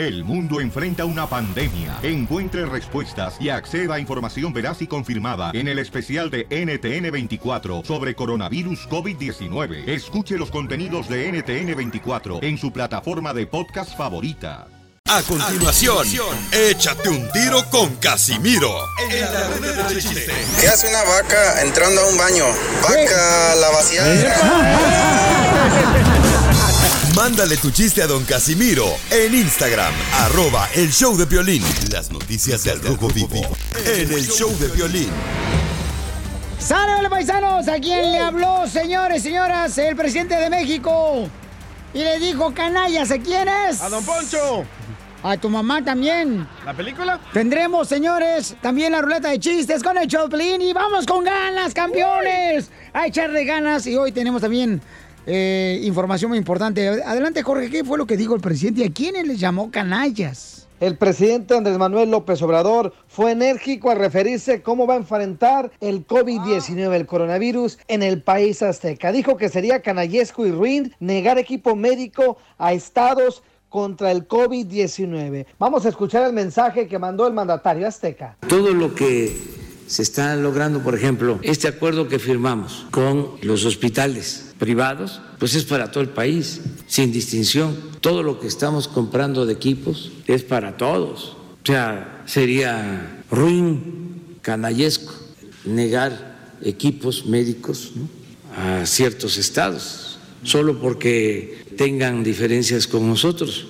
El mundo enfrenta una pandemia. Encuentre respuestas y acceda a información veraz y confirmada en el especial de NTN24 sobre coronavirus COVID-19. Escuche los contenidos de NTN24 en su plataforma de podcast favorita. A continuación, échate un tiro con Casimiro. En la ruleta de chiste. ¿Qué hace una vaca entrando a un baño? Vaca la vaciada. Mándale tu chiste a don Casimiro en Instagram, arroba el show de violín. Las noticias del Rojo Vivo en el show de violín. ¡Sale, paisanos! ¿A quién le habló, señores, señoras? El presidente de México. Y le dijo, canallas, ¿a quién es? ¡A don Poncho! A tu mamá también. ¿La película? Tendremos, señores, también la ruleta de chistes con el Choplin y vamos con ganas, campeones. A echarle ganas y hoy tenemos también eh, información muy importante. Adelante, Jorge, ¿qué fue lo que dijo el presidente y a quiénes les llamó canallas? El presidente Andrés Manuel López Obrador fue enérgico al referirse cómo va a enfrentar el COVID-19, el coronavirus, en el país azteca. Dijo que sería canallesco y ruin negar equipo médico a estados contra el COVID-19. Vamos a escuchar el mensaje que mandó el mandatario azteca. Todo lo que se está logrando, por ejemplo, este acuerdo que firmamos con los hospitales privados, pues es para todo el país, sin distinción. Todo lo que estamos comprando de equipos es para todos. O sea, sería ruin, canallesco, negar equipos médicos a ciertos estados, solo porque tengan diferencias con nosotros.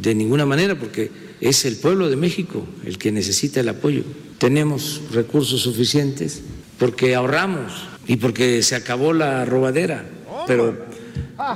De ninguna manera, porque es el pueblo de México el que necesita el apoyo. Tenemos recursos suficientes porque ahorramos y porque se acabó la robadera, pero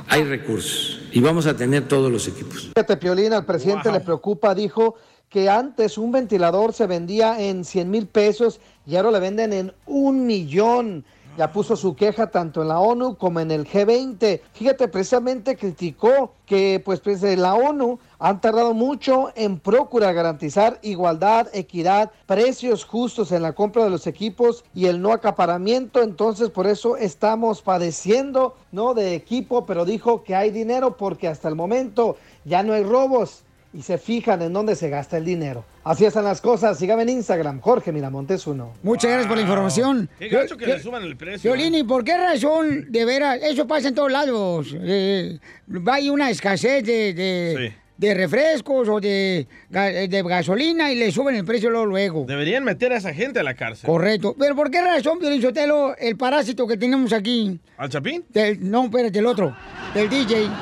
hay recursos y vamos a tener todos los equipos. Fíjate, Piolín, al presidente le preocupa, dijo que antes un ventilador se vendía en 100 mil pesos y ahora le venden en un millón. Ya puso su queja tanto en la ONU como en el G20. Fíjate, precisamente criticó que pues, pues la ONU han tardado mucho en procurar garantizar igualdad, equidad, precios justos en la compra de los equipos y el no acaparamiento. Entonces, por eso estamos padeciendo, ¿no? De equipo, pero dijo que hay dinero porque hasta el momento ya no hay robos y se fijan en dónde se gasta el dinero. Así están las cosas. Sígame en Instagram, Jorge Miramontes uno. Muchas gracias por la información. Qué gacho que le suban el precio. Violini, ¿por qué razón, de veras, eso pasa en todos lados? Eh, hay una escasez de, de, de refrescos o de, ga- de gasolina y le suben el precio luego. luego. Deberían meter a esa gente a la cárcel. Correcto. Pero ¿por qué razón, Sotelo, el parásito que tenemos aquí? ¿Al Chapín? Del- no, espérate, el otro. Del DJ.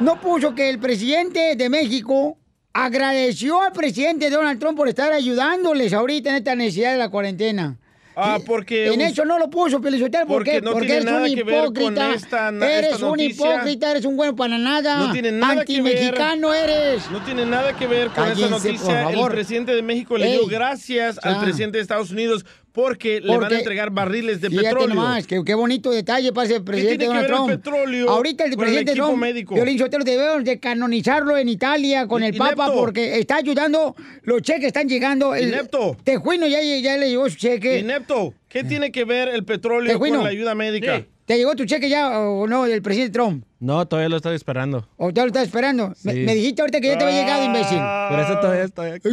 No puso que el presidente de México agradeció al presidente Donald Trump por estar ayudándoles ahorita en esta necesidad de la cuarentena. Ah, porque... En eso no lo puso, Pelizotelo. ¿Por Porque qué? no Porque tiene eres nada un hipócrita. esta eres esta un hipócrita, eres un bueno para nada. No tiene nada que ver. Antimexicano eres. No tiene nada que ver con Cállense, esa por noticia. El presidente de México le Ey, dio gracias al presidente de Estados Unidos porque, le van Porque- a entregar barriles de Fíjate petróleo. nomás, qué, qué bonito detalle para el presidente tiene que Donald ver el Trump. petróleo Ahorita el el presidente equipo Trump, médico? Violín Sotelo, debemos de canonizarlo en Italia con el Papa Inepto. porque está ayudando, los cheques están llegando. El Inepto. Tejuino ya, ya le llegó su cheque. Inepto, ¿qué tiene que ver el petróleo Tejuino. con la ayuda médica? ¿Te llegó tu cheque ya o no del presidente Trump? No, todavía lo estoy esperando. ¿O ya lo estás esperando? Me, Sí. me dijiste ahorita que ya te había llegado, imbécil. Por eso todavía estoy aquí.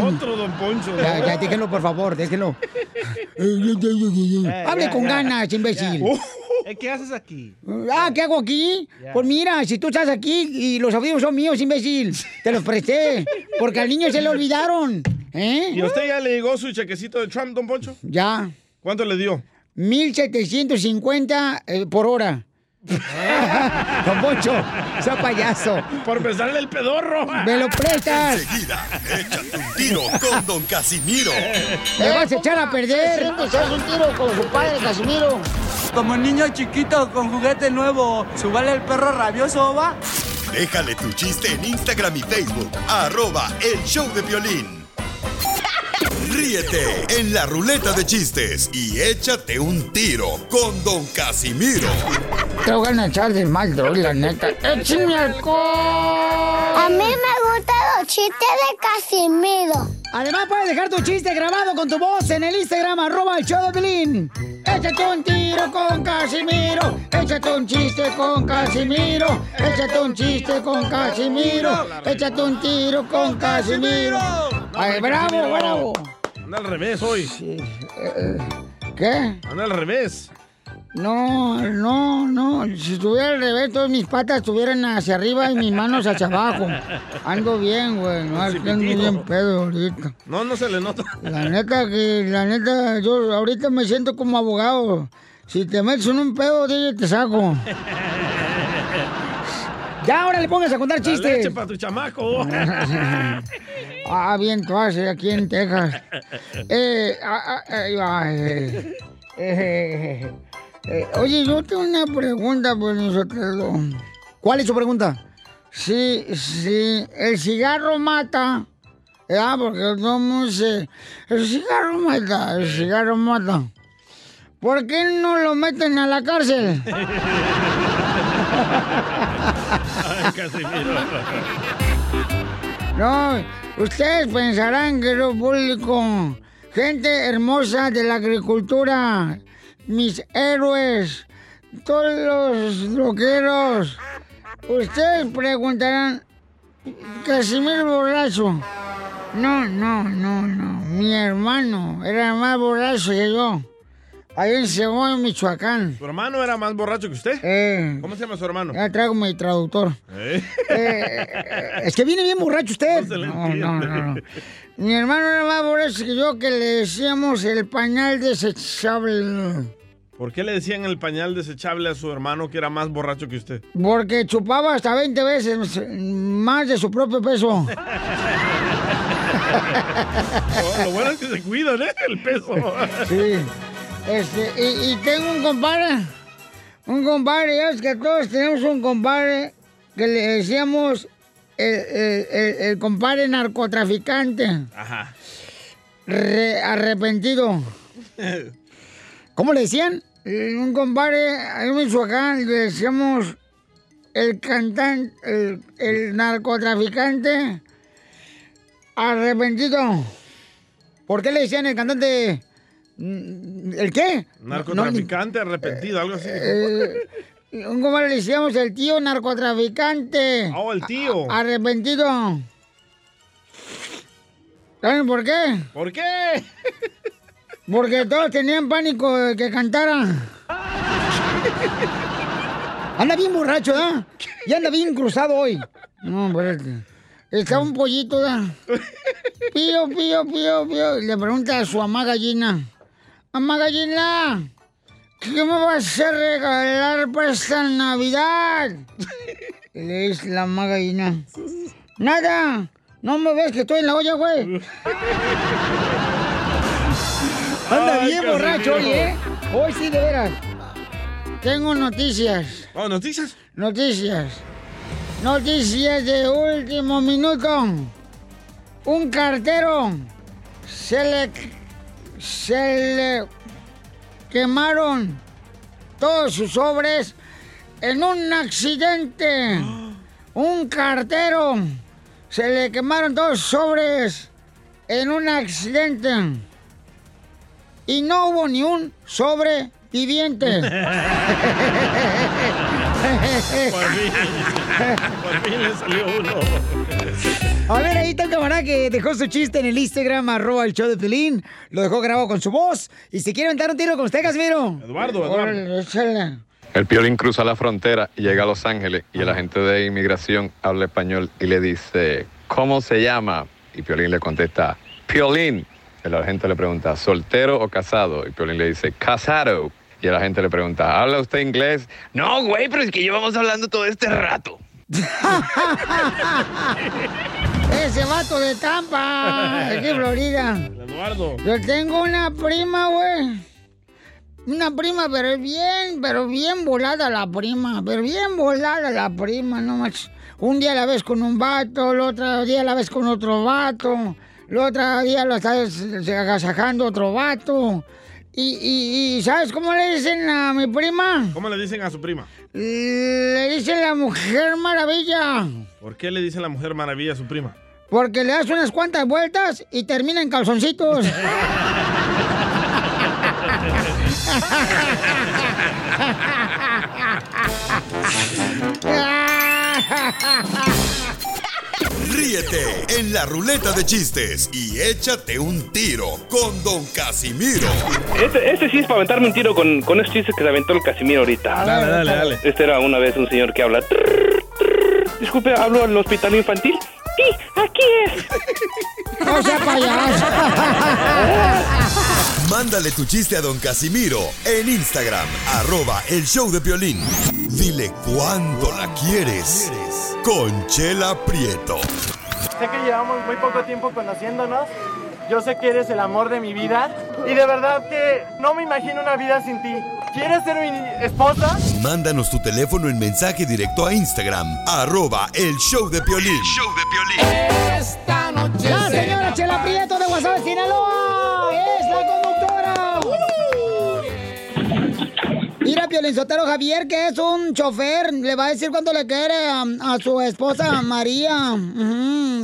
Otro don Poncho. Ya, ya, déjenlo, por favor, déjenlo. Hable con ganas, imbécil. Eh, ¿Qué haces aquí? Ah, ¿qué hago aquí? Pues mira, si tú estás aquí y los audífonos son míos, imbécil, te los presté, porque al niño se le olvidaron. ¿Eh? ¿Y a usted ya le llegó su chequecito de Trump, don Poncho? Ya. ¿Cuánto le dio? 1750 eh, por hora. Don Poncho, sea payaso. Por besarle el pedorro. ¿Me lo prestas? Enseguida, échate un tiro con don Casimiro. ¿Me vas a echar a perder? ¿Haz un tiro con su padre, Casimiro? Como niño chiquito con juguete nuevo, ¿subale el perro rabioso, va? Déjale tu chiste en Instagram y Facebook, arroba el show de violín. Ríete en la ruleta de chistes y échate un tiro con don Casimiro. Te voy a echar de mal, droga, la neta. ¡Échame alcohol! A mí me gustan los chiste de Casimiro. Además, puedes dejar tu chiste grabado con tu voz en el Instagram, arroba el show de Pelín. Échate un tiro con Casimiro. Échate un chiste con Casimiro. Échate un chiste con Casimiro. Échate un tiro con Casimiro. Ay, bravo, bravo. Anda al revés hoy. ¿Qué? Anda al revés. No, no, no. Si estuviera al revés, todas mis patas estuvieran hacia arriba y mis manos hacia abajo. Ando bien, güey. No, ando bien pedo ahorita. No, no se le nota. La neta que, la neta, yo ahorita me siento como abogado. Si te metes en un pedo, te saco. Ya, ahora le pongas a contar La chistes. leche para tu chamaco. ah, bien, tú haces aquí en Texas. Eh, ah, ah, eh, ah, eh, eh, eh, oye, yo tengo una pregunta por nosotros. ¿Cuál es su pregunta? Sí, sí, el cigarro mata. Ah, porque no sé. El cigarro mata, el cigarro mata. ¿Por qué no lo meten a la cárcel? Casimiro. No, ustedes pensarán que lo público, gente hermosa de la agricultura, mis héroes, todos los loqueros, ustedes preguntarán, Casimiro borracho. No, no, no, no, mi hermano era más borracho que yo. Ahí en Segovia, Michoacán. ¿Su hermano era más borracho que usted? Eh, ¿Cómo se llama su hermano? ya traigo mi traductor. ¿Eh? Eh, es que viene bien borracho usted. No se no, no. Mi hermano era más borracho que yo que le decíamos el pañal desechable. ¿Por qué le decían el pañal desechable a su hermano que era más borracho que usted? Porque chupaba hasta 20 veces más de su propio peso. Oh, lo bueno es que se cuidan, ¿eh? El peso. Sí. Este, y, y tengo un compadre. Un compadre, ya ves que todos tenemos un compadre que le decíamos el, el- el- el compadre narcotraficante. Ajá. Re- arrepentido. ¿Cómo le decían? Eh, Un compadre ahí en Michoacán le decíamos el cantante, el, el narcotraficante arrepentido. ¿Por qué le decían el cantante? ¿El qué? Narcotraficante arrepentido, algo así. Eh, un compadre le decíamos el tío narcotraficante. Oh, el tío. A- arrepentido. ¿Saben por qué? ¿Por qué? Porque todos tenían pánico de que cantara. Anda bien borracho, ¿eh? Y anda bien cruzado hoy. No, espérate. Está un pollito, ¿da? Pío, pío, pío, pío. Le pregunta a su mamá gallina. Mamá gallina, ¿qué me vas a regalar para esta Navidad? Le dice la mamá gallina. Nada. No me ves que estoy en la olla, güey. Anda Ay, bien borracho hoy. ¿eh? Hoy sí, de veras. Tengo noticias. Oh, ¿noticias? Noticias. Noticias de último minuto. Un cartero se le se le quemaron todos sus sobres en un accidente. Un cartero se le quemaron todos sus sobres en un accidente. Y no hubo ni un sobreviviente. Por fin. Por fin le salió uno. A ver, ahí está el camarada que dejó su chiste en el Instagram, arroba el show de Pelín. Lo dejó grabado con su voz. Y si quiere aventar un tiro con usted, Casimiro. Eduardo, échale. El piolín cruza la frontera y llega a Los Ángeles y el agente de inmigración habla español y le dice, ¿cómo se llama? Y Piolín le contesta, Piolín. El agente le pregunta, ¿soltero o casado? Y Piolín le dice, casado. Y el agente le pregunta, ¿habla usted inglés? No, güey, pero es que llevamos hablando todo este rato. Ese vato de Tampa, aquí en Florida. Eduardo. Yo tengo una prima, güey. Una prima, pero es bien, pero bien volada la prima. Pero bien volada la prima, no más. Un día la ves con un vato, el otro día la ves con otro vato, el otro día lo estás agasajando otro vato. Y, y- y ¿sabes cómo le dicen a mi prima? ¿Cómo le dicen a su prima? Le dicen la mujer maravilla. ¿Por qué le dicen la mujer maravilla a su prima? Porque le das unas cuantas vueltas y termina en calzoncitos. Ríete en la ruleta de chistes y échate un tiro con Don Casimiro. Este, este sí es para aventarme un tiro con, con esos chistes que se aventó el Casimiro ahorita. Dale, dale, dale. Este era una vez un señor que habla. "Trrr, trrr". Disculpe, hablo al hospital infantil. Sí, aquí es. No sea payaso. Mándale tu chiste a Don Casimiro en Instagram, arroba el show de violín. Dile cuándo la quieres. Conchela Prieto. Sé que llevamos muy poco tiempo conociéndonos. Yo sé que eres el amor de mi vida. Y de verdad que no me imagino una vida sin ti. ¿Quieres ser mi esposa? Mándanos tu teléfono en mensaje directo a Instagram, arroba el show de violín. Esta noche. La señora Chela Prieto de Guasave, Sinaloa. Es la conductora. Mira, Piolizotero Javier, que es un chofer, le va a decir cuánto le quiere a, a su esposa María,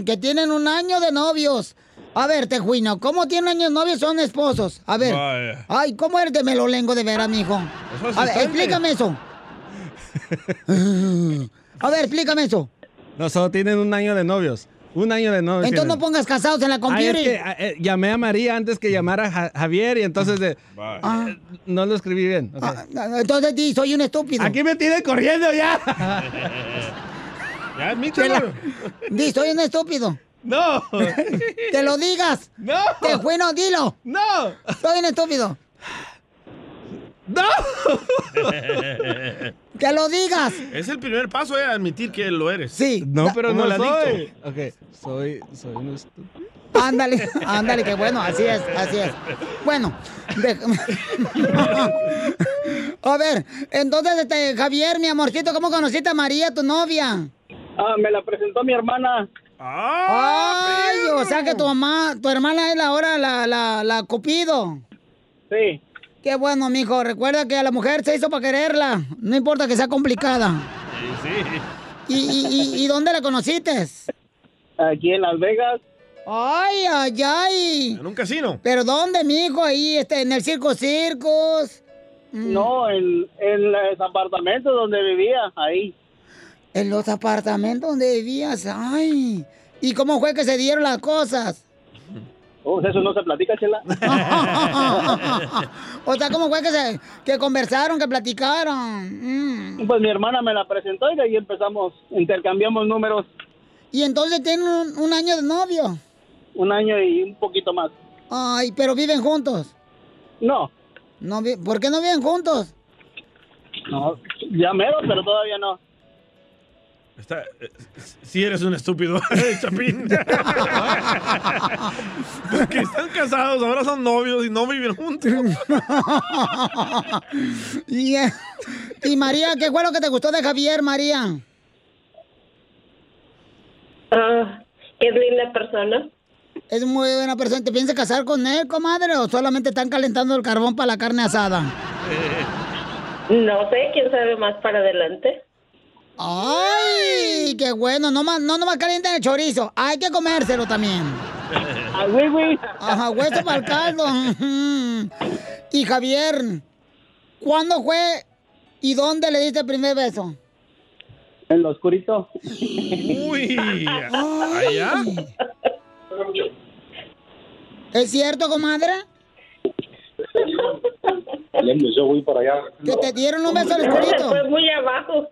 que tienen un año de novios. A ver, Tejuino, ¿cómo tienen años de novios? Son esposos. A ver. Vaya. Ay, ¿cómo eres de melolengo de veras, mijo? Eso es A ver, explícame eso. A ver, explícame eso. No, solo tienen un año de novios. Un año de novios. Entonces no pongas casados en la Ay, computer. es que, ah, eh, llamé a María antes que llamara a Ja- Javier y entonces de- Ah. eh, no lo escribí bien. ok. Entonces di, soy un estúpido. Aquí me tiene corriendo ya. Ya, admítelo. Chela, Di, soy un estúpido. No. Que lo digas. No. Tejuino, dilo. No. Soy un estúpido. No. Que lo digas. Es el primer paso, eh, admitir que lo eres. Sí. No, pero Como no el soy. adicto. Ok, soy, soy un estúpido. Ándale, ándale, que bueno, así es, así es. Bueno, de- a ver, entonces, este, Javier, mi amorcito, ¿cómo conociste a María, tu novia? Ah, me la presentó mi hermana. Ay, o sea que tu mamá, tu hermana es la ahora la, la, la Cupido. Sí. Qué bueno, mijo. Recuerda que a la mujer se hizo para quererla. No importa que sea complicada. ¿Y, y, y, y dónde la conociste? Aquí en Las Vegas. Ay, ay, ay. En un casino. ¿Pero dónde, mijo? Ahí, este, en el Circo Circos. Mm. No, en, en los apartamentos donde vivía, ahí. En los apartamentos donde vivías. Ay. ¿Y cómo fue que se dieron las cosas? Oh, eso no se platica, chela. o sea, ¿cómo fue que se que conversaron, que platicaron? Mm. Pues mi hermana me la presentó y de ahí empezamos, intercambiamos números Y entonces tienen un, un año de novio. un año y un poquito más. Ay, pero viven juntos. No, No, ¿Por qué no viven juntos? no, ya mero, pero todavía no. Está, eh, eres un estúpido, Chapín. Porque están casados, ahora son novios y no viven juntos. y, eh, y María, ¿qué fue lo que te gustó de Javier, María? Ah, es linda persona. Es muy buena persona. ¿Te piensas casar con él, comadre? ¿O solamente están calentando el carbón para la carne asada? No sé, quién sabe más para adelante. ¡Ay! ¡Qué bueno! No más, no nomás calientan el chorizo. Hay que comérselo también. Ah, güey, güey. Ajá, hueso para el caldo. Y Javier, ¿cuándo fue y dónde le diste el primer beso? En lo oscurito. Uy, allá. ¿Es cierto, comadre? Yo voy para allá. ¿Que te dieron un beso al oscurito? Fue muy abajo.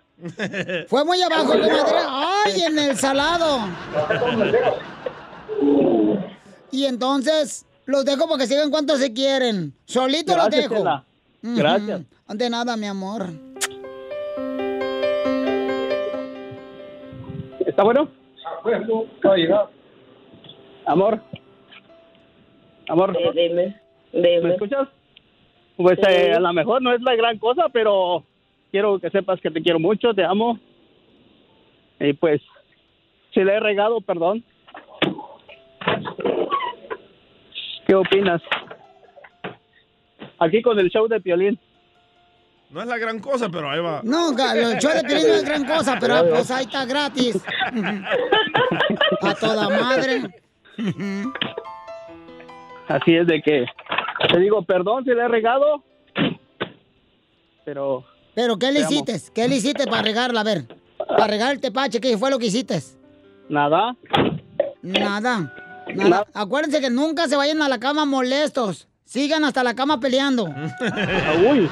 Fue muy abajo, comadre. ¡Ay, en el salado! Y entonces, los dejo porque sigan cuanto se quieren. Solito los Gracias, dejo. Chela. Ujú. Gracias. De nada, mi amor. ¿Está bueno? Amor. Amor. Dime, ¿Me dime. escuchas? Pues Sí. eh, a lo mejor no es la gran cosa, pero quiero que sepas que te quiero mucho, te amo. Y pues, si le he regado, perdón. ¿Qué opinas? Aquí con el show de Piolín. No es la gran cosa, pero ahí va. No, el show de Piolín no es gran cosa, pero pues ahí está gratis. A toda madre. Así es de que te digo, perdón si le he regado, pero ¿Pero qué le Te amo. hiciste? ¿Qué le hiciste para regarla? A ver, para regar el tepache, ¿qué fue lo que hiciste? nada. Nada. Nada. Acuérdense que nunca se vayan a la cama molestos. Sigan hasta la cama peleando. Uy.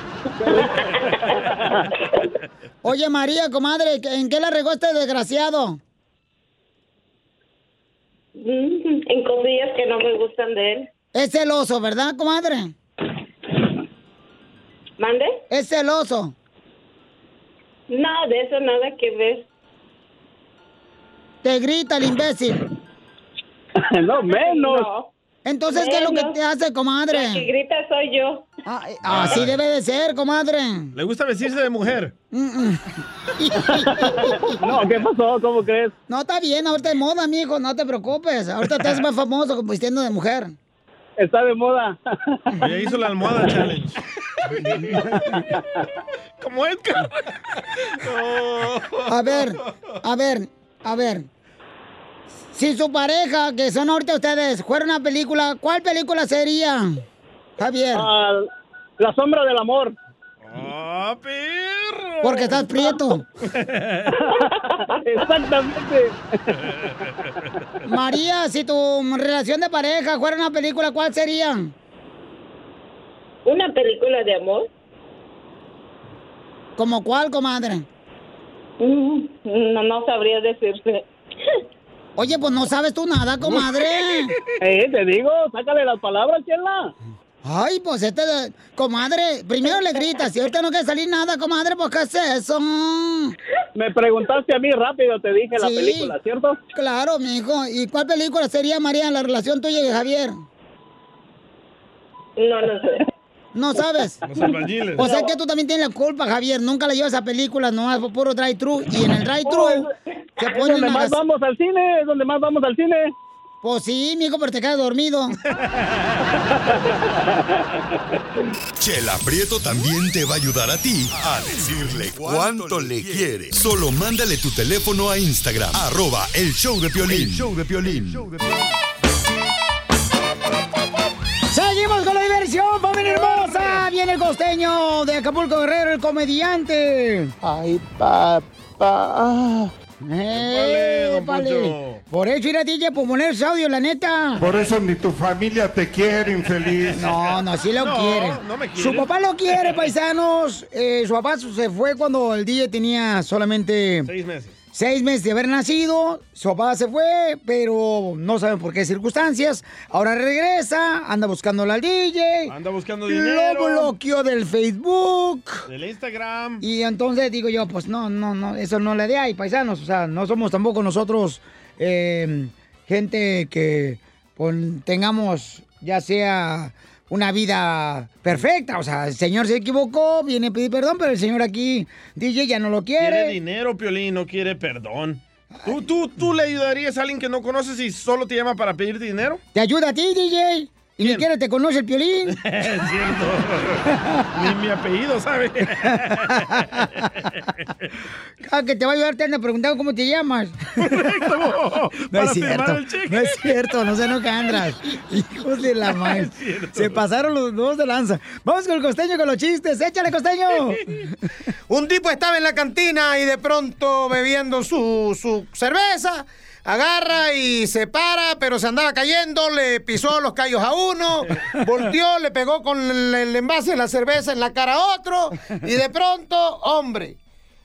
Oye, María, comadre, ¿en qué la regó este desgraciado? Mm, En cosillas que no me gustan de él. Es celoso, ¿verdad, comadre? ¿Mande? Es celoso. No, de eso nada que ver. Te grita el imbécil. no, menos. Entonces, ¿qué es lo que te hace, comadre? La que grita soy yo. Así debe de ser, comadre. Le gusta vestirse de mujer. no, ¿qué pasó? ¿Cómo crees? No, está bien, ahorita es moda, mijo, no te preocupes. Ahorita estás más famoso vistiendo de mujer. Está de moda. Ya hizo la almohada challenge. Como Edgar. A ver, a ver, a ver. Si su pareja, que son ahorita ustedes, fuera una película, ¿cuál película sería? Javier. Ah, la sombra del amor. ¡Ah, perro! Porque estás prieto. Exactamente. María, si tu relación de pareja fuera una película, ¿cuál sería? ¿Una película de amor? ¿Como cuál, comadre? Mm, No, no sabría decirte. Oye, pues no sabes tú nada, comadre. Eh, te digo, sácale las palabras, Chela. Ay, pues este, de- comadre, primero le gritas, si ahorita no quiere salir nada, comadre, pues ¿qué es eso? Me preguntaste a mí rápido, te dije la película, ¿cierto? Claro, mijo. ¿Y cuál película sería, María, la relación tuya y Javier? No, no sé. ¿No sabes? Los albañiles. O sea que tú también tienes la culpa, Javier. Nunca la llevas a películas, nomás por puro drive-thru. Y en el drive-thru se Es ponen donde a más gas- vamos al cine, es donde más vamos al cine. Pues sí, mijo, pero te quedas dormido. Chela Prieto también te va a ayudar a ti a decirle cuánto le quiere. Solo mándale tu teléfono a Instagram, arroba el show de Piolín. El show de Piolín. ¡Seguimos con la diversión, familia hermosa! Viene el costeño de Acapulco Guerrero, el comediante. Ay, papá. ¡Eh, vale! Por eso ir a DJ por poner ese audio, la neta. Por eso ni tu familia te quiere, infeliz. No, no, sí lo quiere. Su papá lo quiere, paisanos. Eh, su papá se fue cuando el DJ tenía solamente Seis meses. Seis meses de haber nacido. Su papá se fue, pero no saben por qué circunstancias. Ahora regresa, anda buscándola al DJ. Anda buscando Lo dinero. bloqueó del Facebook. Del Instagram. Y entonces digo yo, pues no, no, no, eso no le de ahí, paisanos. O sea, no somos tampoco nosotros eh, gente que tengamos ya sea una vida perfecta. O sea, el señor se equivocó, viene a pedir perdón, pero el señor aquí, DJ, ya no lo Quiere quiere. dinero, Piolín, no quiere perdón. ¿Tú, tú, ¿Tú le ayudarías a alguien que no conoces y solo te llama para pedirte dinero? ¿Te ayuda a ti, DJ? Y ni siquiera te conoce el piolín. es cierto. Ni mi apellido, ¿sabe? Ah, que te va a ayudar, te anda preguntando cómo te llamas. No para es cierto. No es cierto, no se no Andras. Hijos de la madre. Se pasaron los dos de lanza. Vamos con el costeño con los chistes. Échale, costeño. Un tipo estaba en la cantina y de pronto bebiendo su, su cerveza, agarra y se para, pero se andaba cayendo, le pisó los callos a uno, volteó, le pegó con el, envase de la cerveza en la cara a otro y de pronto, hombre,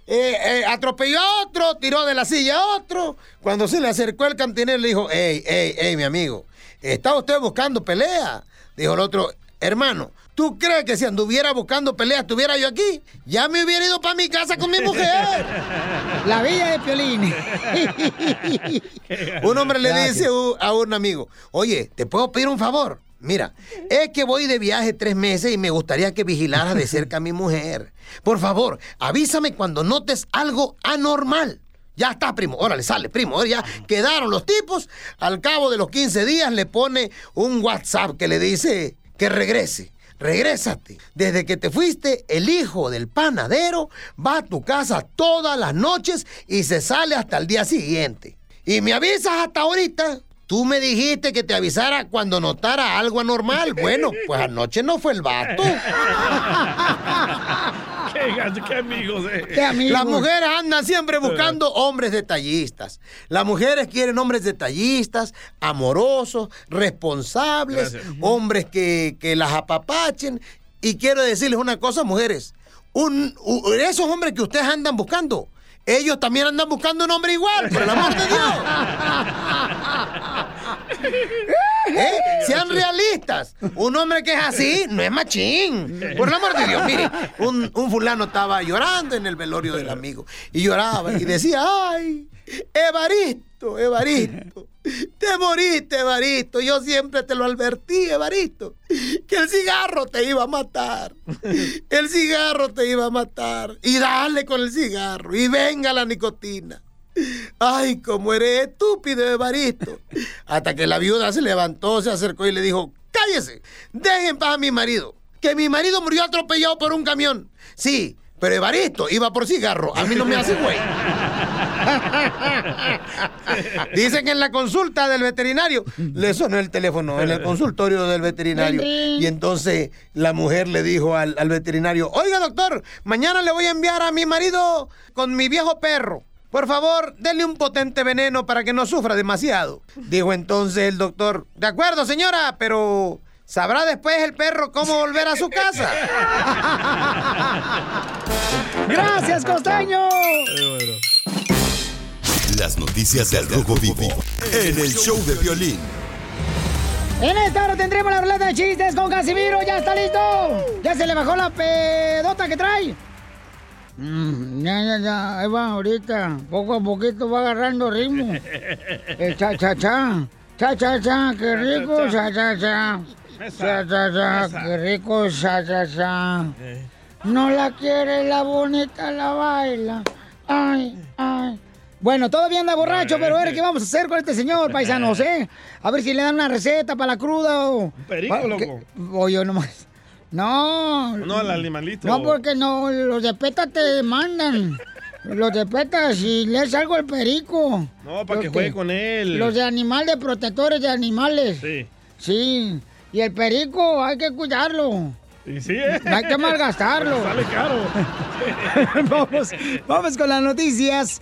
eh, eh, atropelló a otro, tiró de la silla a otro. Cuando se le acercó el cantinero le dijo, hey, hey, hey, mi amigo, ¿está usted buscando pelea? Dijo el otro, hermano, ¿tú crees que si anduviera buscando pelea estuviera yo aquí? Ya me hubiera ido para mi casa con mi mujer. La vida de Piolín. Un hombre le Gracias. dice a un amigo, oye, ¿te puedo pedir un favor? Mira, es que voy de viaje tres meses y me gustaría que vigilaras de cerca a mi mujer. Por favor, avísame cuando notes algo anormal. Ya está, primo. Órale, sale, primo. Ya quedaron los tipos. Al cabo de los 15 días le pone un WhatsApp que le dice que regrese. Regrésate. Desde que te fuiste, el hijo del panadero va a tu casa todas las noches y se sale hasta el día siguiente. Y me avisas hasta ahorita. Tú me dijiste que te avisara cuando notara algo anormal. Bueno, pues anoche no fue el vato. qué, gacho, qué amigos, eh. Las mujeres andan siempre buscando hombres detallistas. Las mujeres quieren hombres detallistas, amorosos, responsables, Gracias. hombres que, que las apapachen. Y quiero decirles una cosa, mujeres. Un, esos hombres que ustedes andan buscando, ellos también andan buscando un hombre igual, por el amor de Dios. ¿Eh? Sean realistas. Un hombre que es así no es machín. Por el amor de Dios, mire, un, un fulano estaba llorando en el velorio del amigo y lloraba y decía, ay, Evaristo, Evaristo, te moriste, Evaristo. Yo siempre te lo advertí, Evaristo, que el cigarro te iba a matar. El cigarro te iba a matar. Y dale con el cigarro y venga la nicotina. Ay, cómo eres estúpido, Evaristo. Hasta que la viuda se levantó, se acercó y le dijo, cállese, dejen en paz a mi marido. Que mi marido murió atropellado por un camión. Sí, pero Evaristo iba por cigarro. A mí no me hace güey. Dicen que en la consulta del veterinario le sonó el teléfono en el consultorio del veterinario. Y entonces la mujer le dijo al, al veterinario, oiga doctor, mañana le voy a enviar a mi marido con mi viejo perro. Por favor, denle un potente veneno para que no sufra demasiado. Dijo entonces el doctor, de acuerdo señora, pero sabrá después el perro cómo volver a su casa. ¡Gracias, costeño! Las noticias del Rojo Vivo en el show de violín. En esta hora tendremos la ruleta de chistes con Casimiro. ¿Ya está listo? ¿Ya se le bajó la pedota que trae? Mm, ya, ya, ya. Ahí va ahorita. Poco a poquito va agarrando ritmo. El cha, cha, cha. Cha, cha, cha. Qué rico. Cha, cha, cha. Cha, cha, cha. Qué rico. Cha, cha, cha. No la quiere la bonita, la baila. Ay, ay. Bueno, todavía anda borracho, pero a ver qué vamos a hacer con este señor, paisanos, ¿eh? A ver si le dan una receta para la cruda o... perico, pa- loco. O yo nomás. No. No, el animalito. No, porque no, los de PETA te demandan. Los de PETA, si les algo el perico. No, para que juegue con él. Los de animal de protectores de animales. Sí. Sí. Y el perico hay que cuidarlo. Y sí, ¿eh? No hay que malgastarlo. Sale caro. vamos, vamos con las noticias.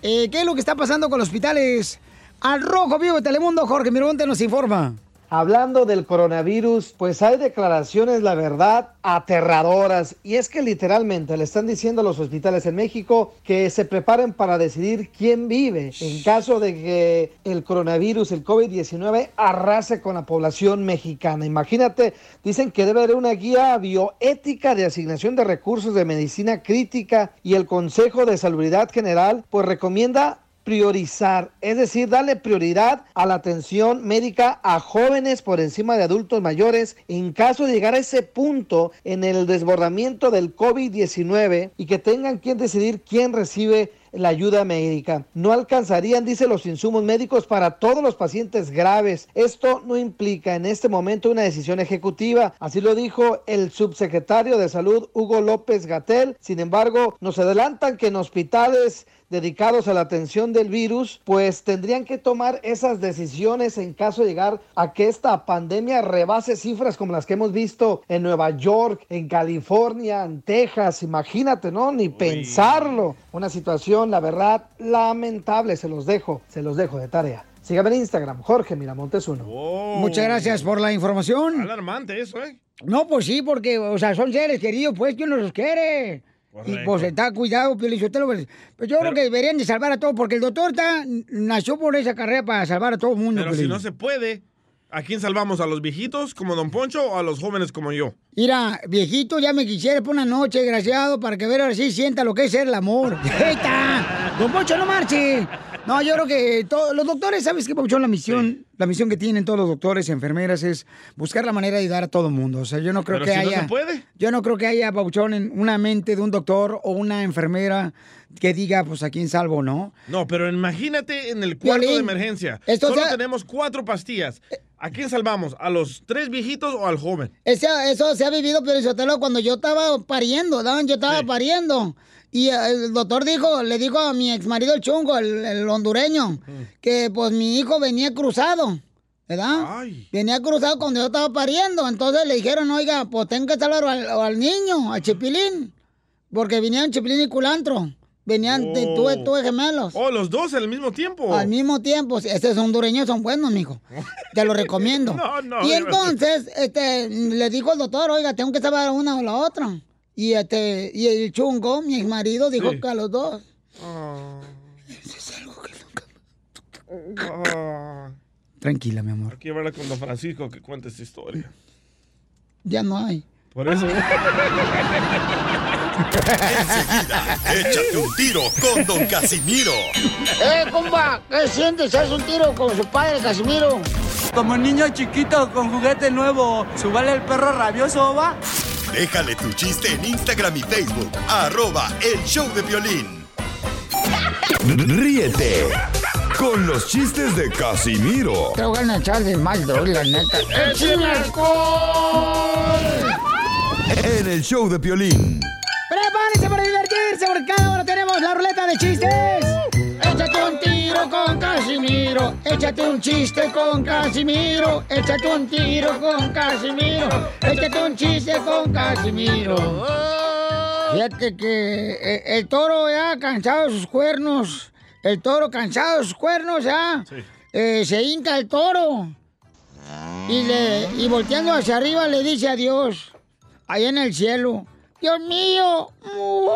Eh, ¿Qué es lo que está pasando con los hospitales? Al rojo vivo de Telemundo, Jorge Miramonte nos informa. Hablando del coronavirus, pues hay declaraciones, la verdad, aterradoras. Y es que literalmente le están diciendo a los hospitales en México que se preparen para decidir quién vive en caso de que el coronavirus, el COVID-19, arrase con la población mexicana. Imagínate, dicen que debe haber una guía bioética de asignación de recursos de medicina crítica y el Consejo de Salubridad General pues recomienda priorizar, es decir, darle prioridad a la atención médica a jóvenes por encima de adultos mayores en caso de llegar a ese punto en el desbordamiento del COVID-19 y que tengan que decidir quién recibe la ayuda médica. No alcanzarían, dice, los insumos médicos para todos los pacientes graves. Esto no implica en este momento una decisión ejecutiva. Así lo dijo el subsecretario de Salud, Hugo López Gatel. Sin embargo, nos adelantan que en hospitales dedicados a la atención del virus, pues tendrían que tomar esas decisiones en caso de llegar a que esta pandemia rebase cifras como las que hemos visto en Nueva York, en California, en Texas. Imagínate, ¿no? Ni pensarlo. Una situación, la verdad, lamentable. Se los dejo, se los dejo de tarea. Sígame en Instagram, Jorge Miramontes uno. Muchas gracias por la información. Alarmante eso, ¿eh? No, pues sí, porque, o sea, son seres queridos, pues, que uno los quiere. Y Correcto. pues está cuidado, Pio Lizotelo, pues, yo creo que deberían de salvar a todos, porque el doctor está, nació por esa carrera para salvar a todo el mundo. Pero Piolín. si no se puede, ¿a quién salvamos? ¿A los viejitos como Don Poncho o a los jóvenes como yo? Mira, viejito, ya me quisiera por una noche, desgraciado, para que ver sí sienta lo que es ser el amor. ¡Ahí está! ¡Don Poncho, no marche! No, yo creo que todos los doctores, ¿sabes qué, Pabuchón? La misión, la misión que tienen todos los doctores y enfermeras es buscar la manera de ayudar a todo el mundo. O sea, yo no creo Pero que si no haya... se puede. Yo no creo que haya, Pabuchón, en una mente de un doctor o una enfermera que diga, pues, a quién salvo, ¿no? No, pero imagínate en el cuarto de emergencia. esto Solo sea- tenemos cuatro pastillas. ¿A quién salvamos? ¿A los tres viejitos o al joven? Ese- eso se ha vivido, pero Sotelo, cuando yo estaba pariendo, ¿no? Yo estaba pariendo. Y el doctor dijo, le dijo a mi ex marido el chungo, el, el hondureño, que pues mi hijo venía cruzado, ¿verdad? Venía cruzado cuando yo estaba pariendo. Entonces le dijeron, oiga, pues tengo que salvar al, al niño, a Chipilín. Porque venían Chipilín y Culantro. Venían, de- tuve, tuve gemelos. Oh, los dos al mismo tiempo. Al mismo tiempo, estos hondureños son buenos, mijo. Te lo recomiendo. No, no, y entonces, este, le dijo el doctor, oiga, tengo que salvar a una o la otra. Y este, y el chungo, mi ex marido, dijo Sí. que a los dos. Ah, Tranquila, mi amor. hay que hablar con don Francisco que cuente esta historia. Ya no hay. Por eso. Enseguida, échate un tiro con Don Casimiro. ¡Eh, compa! ¿Qué sientes? ¿Haz un tiro con su padre, Casimiro? Como niño chiquito con juguete nuevo, ¿subale el perro rabioso, va? Déjale tu chiste en Instagram y Facebook. Arroba el show de violín. Ríete con los chistes de Casimiro Te voy a echar de mal, doy, la neta. En el show de violín. ¡Prepárense para divertirse! Porque cada hora tenemos la ruleta de chistes. Échate un chiste con Casimiro. Échate un tiro con Casimiro. Échate un chiste con Casimiro. Fíjate que eh, el toro ya cansado de sus cuernos. El toro cansado de sus cuernos ya. eh, se hinca el toro. Y, le, y volteando hacia arriba le dice a Dios, allá en el cielo, Dios mío, ¡uh!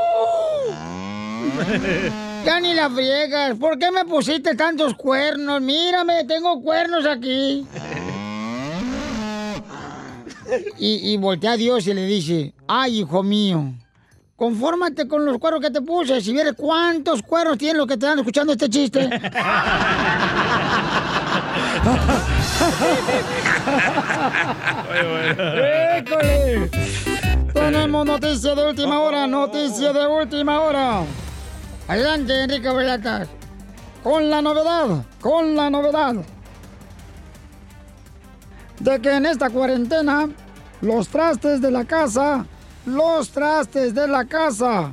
ya ni la friegas, ¿por qué me pusiste tantos cuernos? Mírame, tengo cuernos aquí. Y, y voltea a Dios y le dice, ay, hijo mío, confórmate con los cuernos que te puse, si vieres cuántos cuernos tienen los que te están escuchando este chiste. ¡École! Tenemos noticia de última hora, noticia de última hora. Adelante, Enrique Velatas. Con la novedad, con la novedad. De que en esta cuarentena, los trastes de la casa, los trastes de la casa,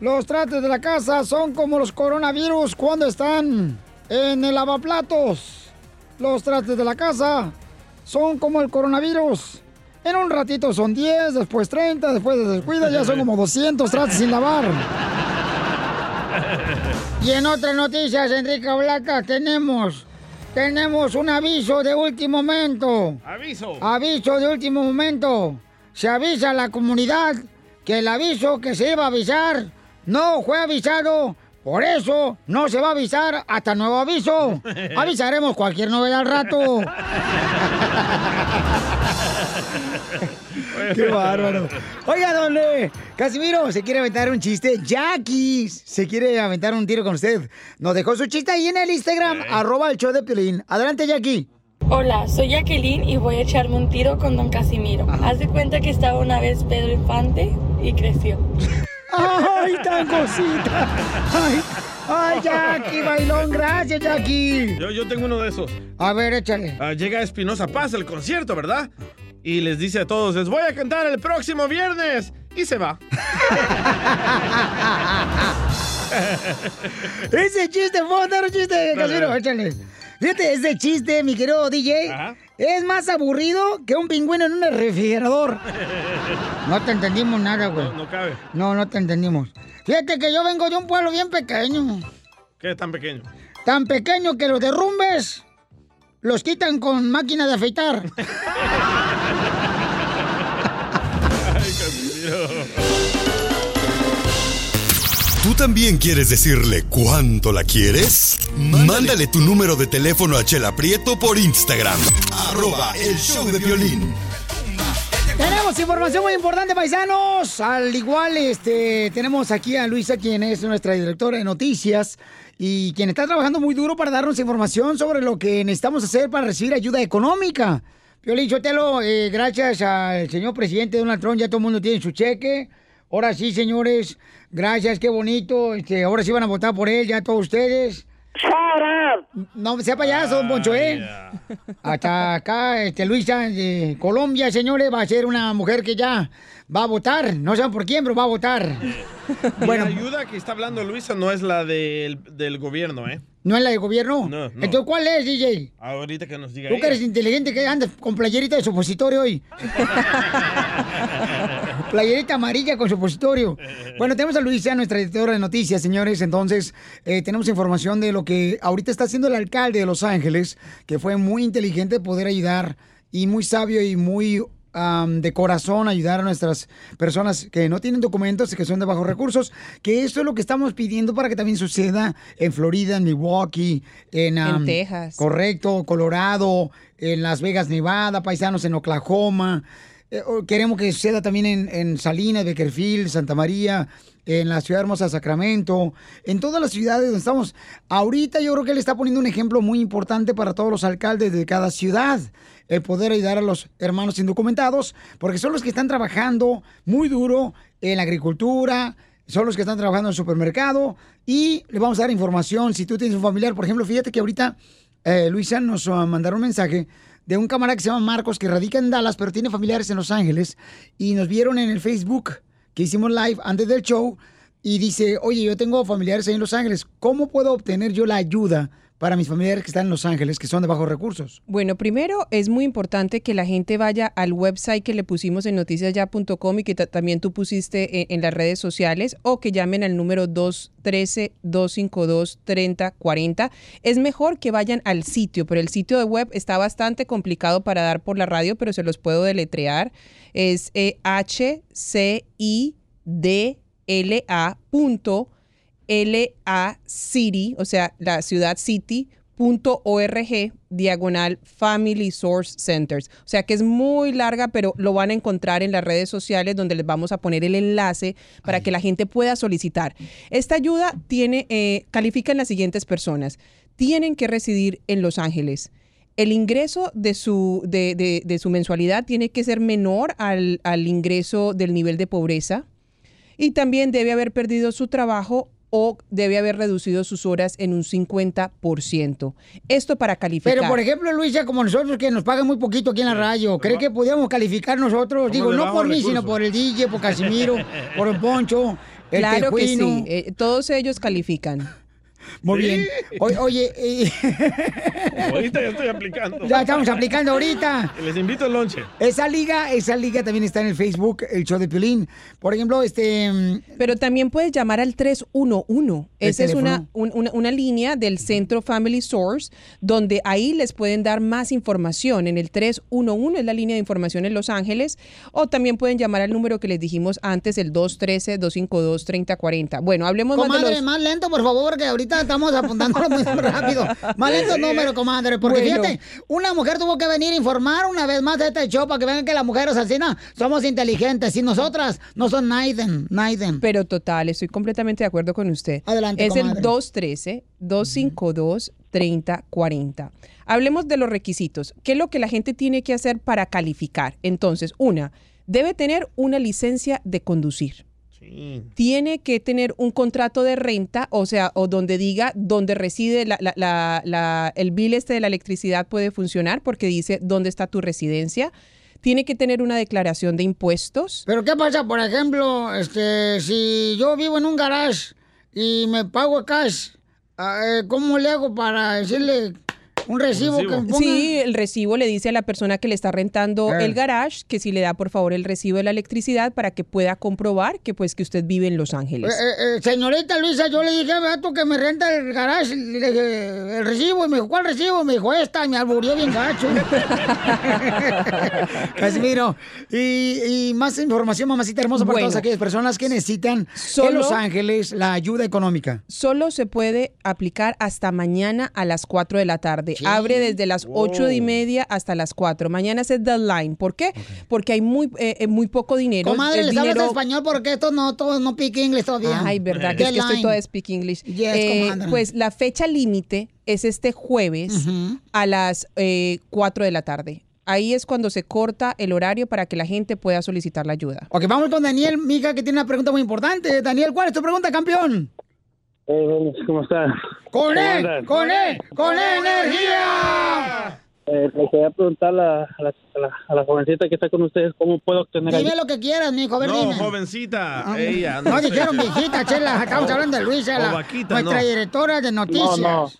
los trastes de la casa son como los coronavirus cuando están en el lavaplatos. Los trastes de la casa son como el coronavirus. En un ratito son 10, después 30, después de descuida ya son como 200 trastes sin lavar. Y en otras noticias, Enrique Blanca, tenemos, tenemos un aviso de último momento. Aviso. Aviso de último momento. Se avisa a la comunidad que el aviso que se iba a avisar no fue avisado. Por eso no se va a avisar hasta nuevo aviso. Avisaremos cualquier novedad al rato. Qué bárbaro. Oiga, dónde Casimiro se quiere aventar un chiste. Jackie se quiere aventar un tiro con usted. Nos dejó su chiste ahí en el Instagram, arroba el show de Piolín. Adelante, Jackie. Hola, soy Jacqueline y voy a echarme un tiro con don Casimiro. Haz de cuenta que estaba una vez Pedro Infante y creció. ¡Ay, tan cosita! ¡Ay, ay Jackie, bailón! Gracias, Jackie. Yo, yo tengo uno de esos. A ver, échale. Ah, llega Espinosa Paz al concierto, ¿verdad? Y les dice a todos, les voy a cantar el próximo viernes. Y se va. Ese chiste, ¿puedo dar un chiste, Dale, Casimiro? Échale. Fíjate, ese chiste, mi querido DJ, es más aburrido que un pingüino en un refrigerador. No te entendimos nada, güey. No, no cabe. No, no te entendimos. Fíjate que yo vengo de un pueblo bien pequeño. ¿Qué tan pequeño? Tan pequeño que los derrumbes los quitan con máquina de afeitar. ¿Tú también quieres decirle cuánto la quieres? Mándale, tu número de teléfono a Chela Prieto por Instagram. Arroba el show de violín. Tenemos información muy importante, paisanos. Al igual, este, tenemos aquí a Luisa, quien es nuestra directora de noticias y quien está trabajando muy duro para darnos información sobre lo que necesitamos hacer para recibir ayuda económica. Piolín Chotelo, eh, gracias al señor presidente Donald Trump, ya todo el mundo tiene su cheque. Ahora sí, señores, gracias, qué bonito. Este, ahora sí van a votar por él, ya todos ustedes. No sea payaso, don Poncho, ¿eh? Hasta acá, este, Luisa, de Colombia, señores, va a ser una mujer que ya va a votar. No saben por quién, pero va a votar. Bueno. La ayuda que está hablando Luisa no es la del, del gobierno, ¿eh? ¿No es la del gobierno? No, no. Entonces, ¿cuál es, DJ? Ahorita que nos diga Tú que eres inteligente, que andas con playerita de supositorio hoy. playerita amarilla con supositorio. Bueno, tenemos a Luisa, nuestra editora de noticias, señores. Entonces, eh, tenemos información de lo que ahorita está haciendo el alcalde de Los Ángeles, que fue muy inteligente poder ayudar y muy sabio y muy am, de corazón ayudar a nuestras personas que no tienen documentos y que son de bajos recursos, que eso es lo que estamos pidiendo para que también suceda en Florida, en Milwaukee, en, am, Texas. Correcto, Colorado, en Las Vegas, Nevada, paisanos en Oklahoma. Eh, queremos que suceda también en, en Salinas, Beckerfield, Santa María, en la ciudad hermosa de Sacramento, en todas las ciudades donde estamos. Ahorita yo creo que él está poniendo un ejemplo muy importante para todos los alcaldes de cada ciudad, el poder ayudar a los hermanos indocumentados, porque son los que están trabajando muy duro en la agricultura, son los que están trabajando en el supermercado y le vamos a dar información. Si tú tienes un familiar, por ejemplo, fíjate que ahorita eh, Luisa nos uh, mandaron un mensaje de un camarada que se llama Marcos, que radica en Dallas, pero tiene familiares en Los Ángeles, y nos vieron en el Facebook que hicimos live antes del show, y dice, oye, yo tengo familiares ahí en Los Ángeles, ¿cómo puedo obtener yo la ayuda para mis familiares que están en Los Ángeles, que son de bajos recursos? Bueno, primero es muy importante que la gente vaya al website que le pusimos en noticiasya.com y que ta- también tú pusiste en, en las redes sociales o que llamen al número 213-252-3040. Es mejor que vayan al sitio, pero el sitio de web está bastante complicado para dar por la radio, pero se los puedo deletrear. Es eh, H-C-I-D-L-A punto LA City, o sea, la ciudad city. punto .org diagonal Family Source Centers. O sea que es muy larga, pero lo van a encontrar en las redes sociales donde les vamos a poner el enlace para que la gente pueda solicitar. Esta ayuda tiene, eh, califican las siguientes personas. Tienen que residir en Los Ángeles. El ingreso de su, de, de- de su mensualidad tiene que ser menor al, al ingreso del nivel de pobreza y también debe haber perdido su trabajo o debe haber reducido sus horas en un 50%. Esto para calificar. Pero, por ejemplo, Luisa, como nosotros que nos pagan muy poquito aquí en la radio, ¿cree que podíamos calificar nosotros? Digo, no por mí, recursos. sino por el DJ, por Casimiro, por el Poncho, el Claro que sí, eh, todos ellos califican. Muy bien. O- oye, eh, Ahorita ya estoy aplicando. ya estamos aplicando ahorita. Les invito al lonche. Esa liga, esa liga también está en el Facebook, el show de Piolín. Por ejemplo, este... Pero también puedes llamar al 311. ¿El Esa es una, un- una, una línea del Centro Family Source, donde ahí les pueden dar más información. En el 311 es la línea de información en Los Ángeles. O también pueden llamar al número que les dijimos antes, el 213-252-3040. Bueno, hablemos más de Comadre, los... más lento, por favor, porque ahorita estamos apuntándolo muy rápido. Más lento el número, comadre, porque Bueno. fíjate, una mujer tuvo que venir a informar una vez más de este show para que vean que las mujeres no, somos inteligentes y nosotras no son Naiden, Naiden. Pero total, estoy completamente de acuerdo con usted. Adelante, Es el comadre. 213-252-3040. Hablemos de los requisitos. ¿Qué es lo que la gente tiene que hacer para calificar? Entonces, una, debe tener una licencia de conducir. Tiene que tener un contrato de renta, o sea, o donde diga dónde reside la- la- la- la- el bill este de la electricidad puede funcionar porque dice dónde está tu residencia. Tiene que tener una declaración de impuestos. Pero ¿qué pasa, por ejemplo, este, si yo vivo en un garage y me pago cash, ah, eh, ¿cómo le hago para decirle un recibo, que me ponga? Sí, el recibo le dice a la persona que le está rentando Eh. el garage que si le da por favor el recibo de la electricidad para que pueda comprobar que pues que usted vive en Los Ángeles. Eh, eh, señorita Luisa, yo le dije a vato que me renta el garage, le dije, el recibo, y me dijo, ¿cuál recibo? Me dijo, esta, y me alburió bien gacho. Casimiro, y, y más información, mamacita hermosa, para Bueno. todas aquellas personas que necesitan en Solo- Los Ángeles la ayuda económica. Solo se puede aplicar hasta mañana a las 4 de la tarde. Abre desde las ocho y media hasta las 4. Mañana es el deadline. ¿Por qué? Porque hay muy, eh, eh, muy poco dinero. Comadre, les hablas dinero- español porque estos no, todos no pique inglés todavía. Ay, verdad, que es que estoy toda speak English. Yes, Eh, pues la fecha límite es este jueves a las eh, 4 de la tarde. Ahí es cuando se corta el horario para que la gente pueda solicitar la ayuda. Ok, vamos con Daniel, mija, que tiene una pregunta muy importante. Daniel, ¿cuál es tu pregunta, campeón? ¿Cómo está? ¡Con ¿Cómo él! andas? ¡Con él! ¡Con energía! Eh, le quería preguntar a la, a, la, a, la, a la jovencita que está con ustedes cómo puedo obtener Dime ayuda? lo que quieras, mijo, a ver, No, jovencita. Ah, ella. No, sé. dijeron viejita, chela. Estamos hablando de Luisa, la, vaquita, nuestra no. directora de noticias. No, no.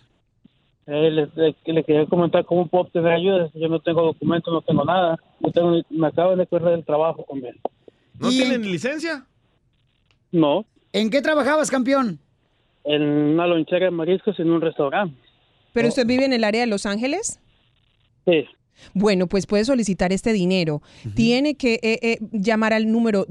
Eh, le, le- le quería comentar cómo puedo obtener ayuda. Yo no tengo documentos, no tengo nada. No tengo, me acaban de correr del trabajo con él. ¿No tienen licencia? No, ¿En qué trabajabas, campeón? En una lonchera de mariscos en un restaurante. ¿Pero usted vive en el área de Los Ángeles? Sí. Bueno, pues puede solicitar este dinero. Tiene que eh, eh, llamar al número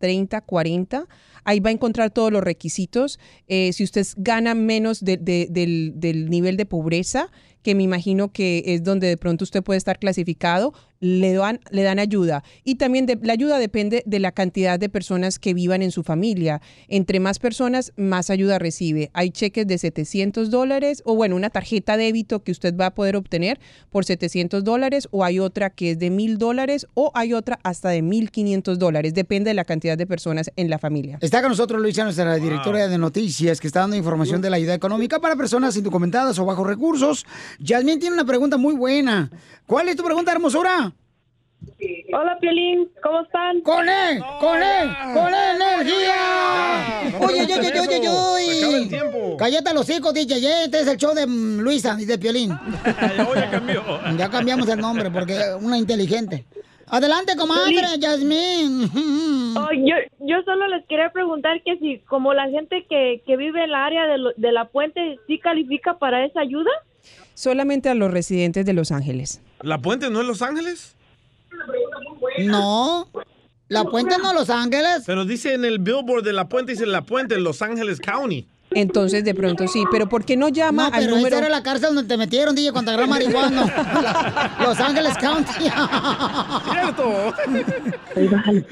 213-252-3040. Ahí va a encontrar todos los requisitos. Eh, si usted gana menos de- de- del, del nivel de pobreza, que me imagino que es donde de pronto usted puede estar clasificado, le dan, le dan ayuda. Y también de- la ayuda depende de la cantidad de personas que vivan en su familia. Entre más personas, más ayuda recibe. Hay cheques de 700 dólares o bueno, una tarjeta débito que usted va a poder obtener por 700 dólares o hay otra que es de 1000 dólares o hay otra hasta de 1500 dólares. Depende de la cantidad de personas en la familia. Está con nosotros Luisa, nuestra directora de noticias, que está dando información de la ayuda económica para personas indocumentadas o bajos recursos. Yasmín tiene una pregunta muy buena. ¿Cuál es tu pregunta, hermosura? Hola, Piolín, ¿cómo están? ¡Con él! ¡Con él! ¡Con energía! Oye, oye, oye, oye, oye. Cállate los hijos, DJ. Este es el show de Luisa y de Piolín. ya cambió. Ya cambiamos el nombre porque una inteligente. Adelante, comadre, Yasmín. Oh, yo, yo solo les quería preguntar que si como la gente que, que vive en la área de, lo- de la puente sí califica para esa ayuda. Solamente a los residentes de Los Ángeles. ¿La puente no es Los Ángeles? No. ¿La puente no Los Ángeles? Pero dice en el billboard de la puente, dice la puente en Los Ángeles County. Entonces, de pronto sí, pero ¿por qué no llama No, al número? esa era la cárcel donde te metieron, DJ, cuando agarraron marihuana. Los Ángeles County. ¡Cierto!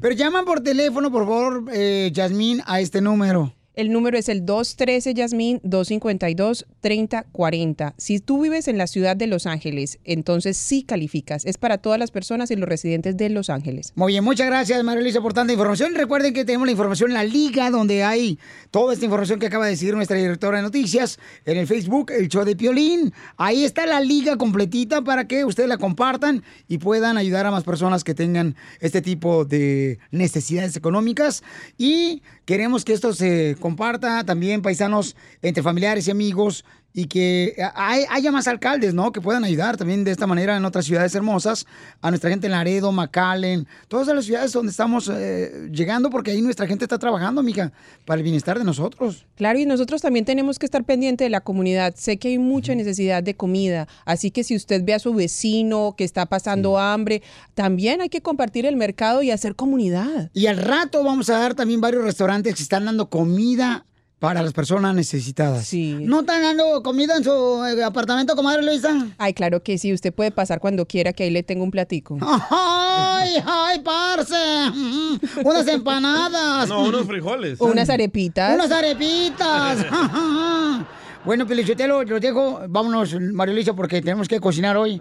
Pero llaman por teléfono, por favor, eh, Yasmín, a este número. El número es el 213 Yasmín 252 3040. Si tú vives en la ciudad de Los Ángeles, entonces sí calificas. Es para todas las personas y los residentes de Los Ángeles. Muy bien, muchas gracias, María Luisa, por tanta información. Recuerden que tenemos la información en la liga, donde hay toda esta información que acaba de decir nuestra directora de noticias, en el Facebook, el show de Piolín. Ahí está la liga completita para que ustedes la compartan y puedan ayudar a más personas que tengan este tipo de necesidades económicas. Y queremos que esto se comparta también, paisanos, entre familiares y amigos y que hay- haya más alcaldes, ¿no? Que puedan ayudar también de esta manera en otras ciudades hermosas, a nuestra gente en Laredo, McAllen, todas las ciudades donde estamos eh, llegando, porque ahí nuestra gente está trabajando, mija, para el bienestar de nosotros. Claro, y nosotros también tenemos que estar pendientes de la comunidad. Sé que hay mucha necesidad de comida, así que si usted ve a su vecino que está pasando hambre, también hay que compartir el mercado y hacer comunidad. Y al rato vamos a dar también varios restaurantes que están dando comida para las personas necesitadas. Sí. ¿No están dando comida en su eh, apartamento, comadre Luisa? Ay, claro que sí, usted puede pasar cuando quiera, que ahí le tengo un platico. ¡Ay, ay, parce! Unas empanadas. No, unos frijoles. Unas arepitas. Unas arepitas. bueno, Pelichotelo, los dejo. Vámonos, Mario Luisa, porque tenemos que cocinar hoy.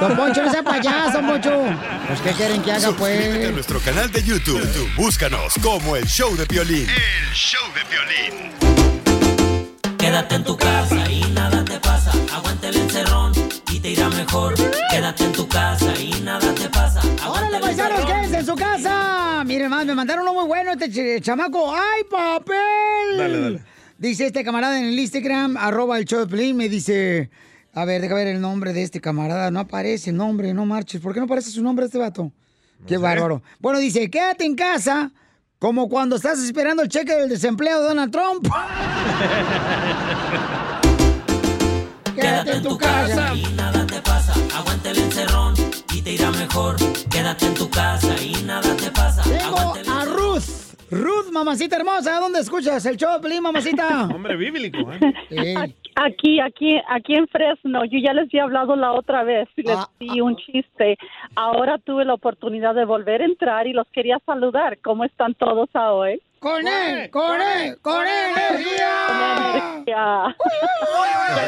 Don Poncho, no sea payaso, Poncho. Pues, ¿qué quieren que haga, Suscríbete a pues? nuestro canal de YouTube. YouTube, Búscanos como el show de Piolín. El show de violín. Quédate en tu casa y nada te pasa. Aguante el encerrón y te irá mejor. Quédate en tu casa y nada te pasa. ¡Órale, paisanos, quédense en su casa! Miren, más, me mandaron uno muy bueno este ch- chamaco. ¡Ay, papel! Dale, dale. Dice este camarada en el Instagram, arroba el show de Pelín, me dice... A ver, deja ver el nombre de este camarada. No aparece el nombre, no marches. ¿Por qué no aparece su nombre este vato? Qué bárbaro. Bueno, dice, quédate en casa como cuando estás esperando el cheque del desempleo de Donald Trump. Quédate en tu casa y nada te pasa. Aguante el encerrón y te irá mejor. Quédate en tu casa y nada te pasa. Tengo a Ruth. Ruth, mamacita hermosa, ¿dónde escuchas el show Pelín, mamacita? Hombre bíblico, ¿eh? Aquí, aquí, aquí en Fresno. Yo ya les había hablado la otra vez y les Ah, di un chiste. Ahora tuve la oportunidad de volver a entrar y los quería saludar. ¿Cómo están todos hoy? ¡Con él! ¡Con él! ¡Con energía! Ya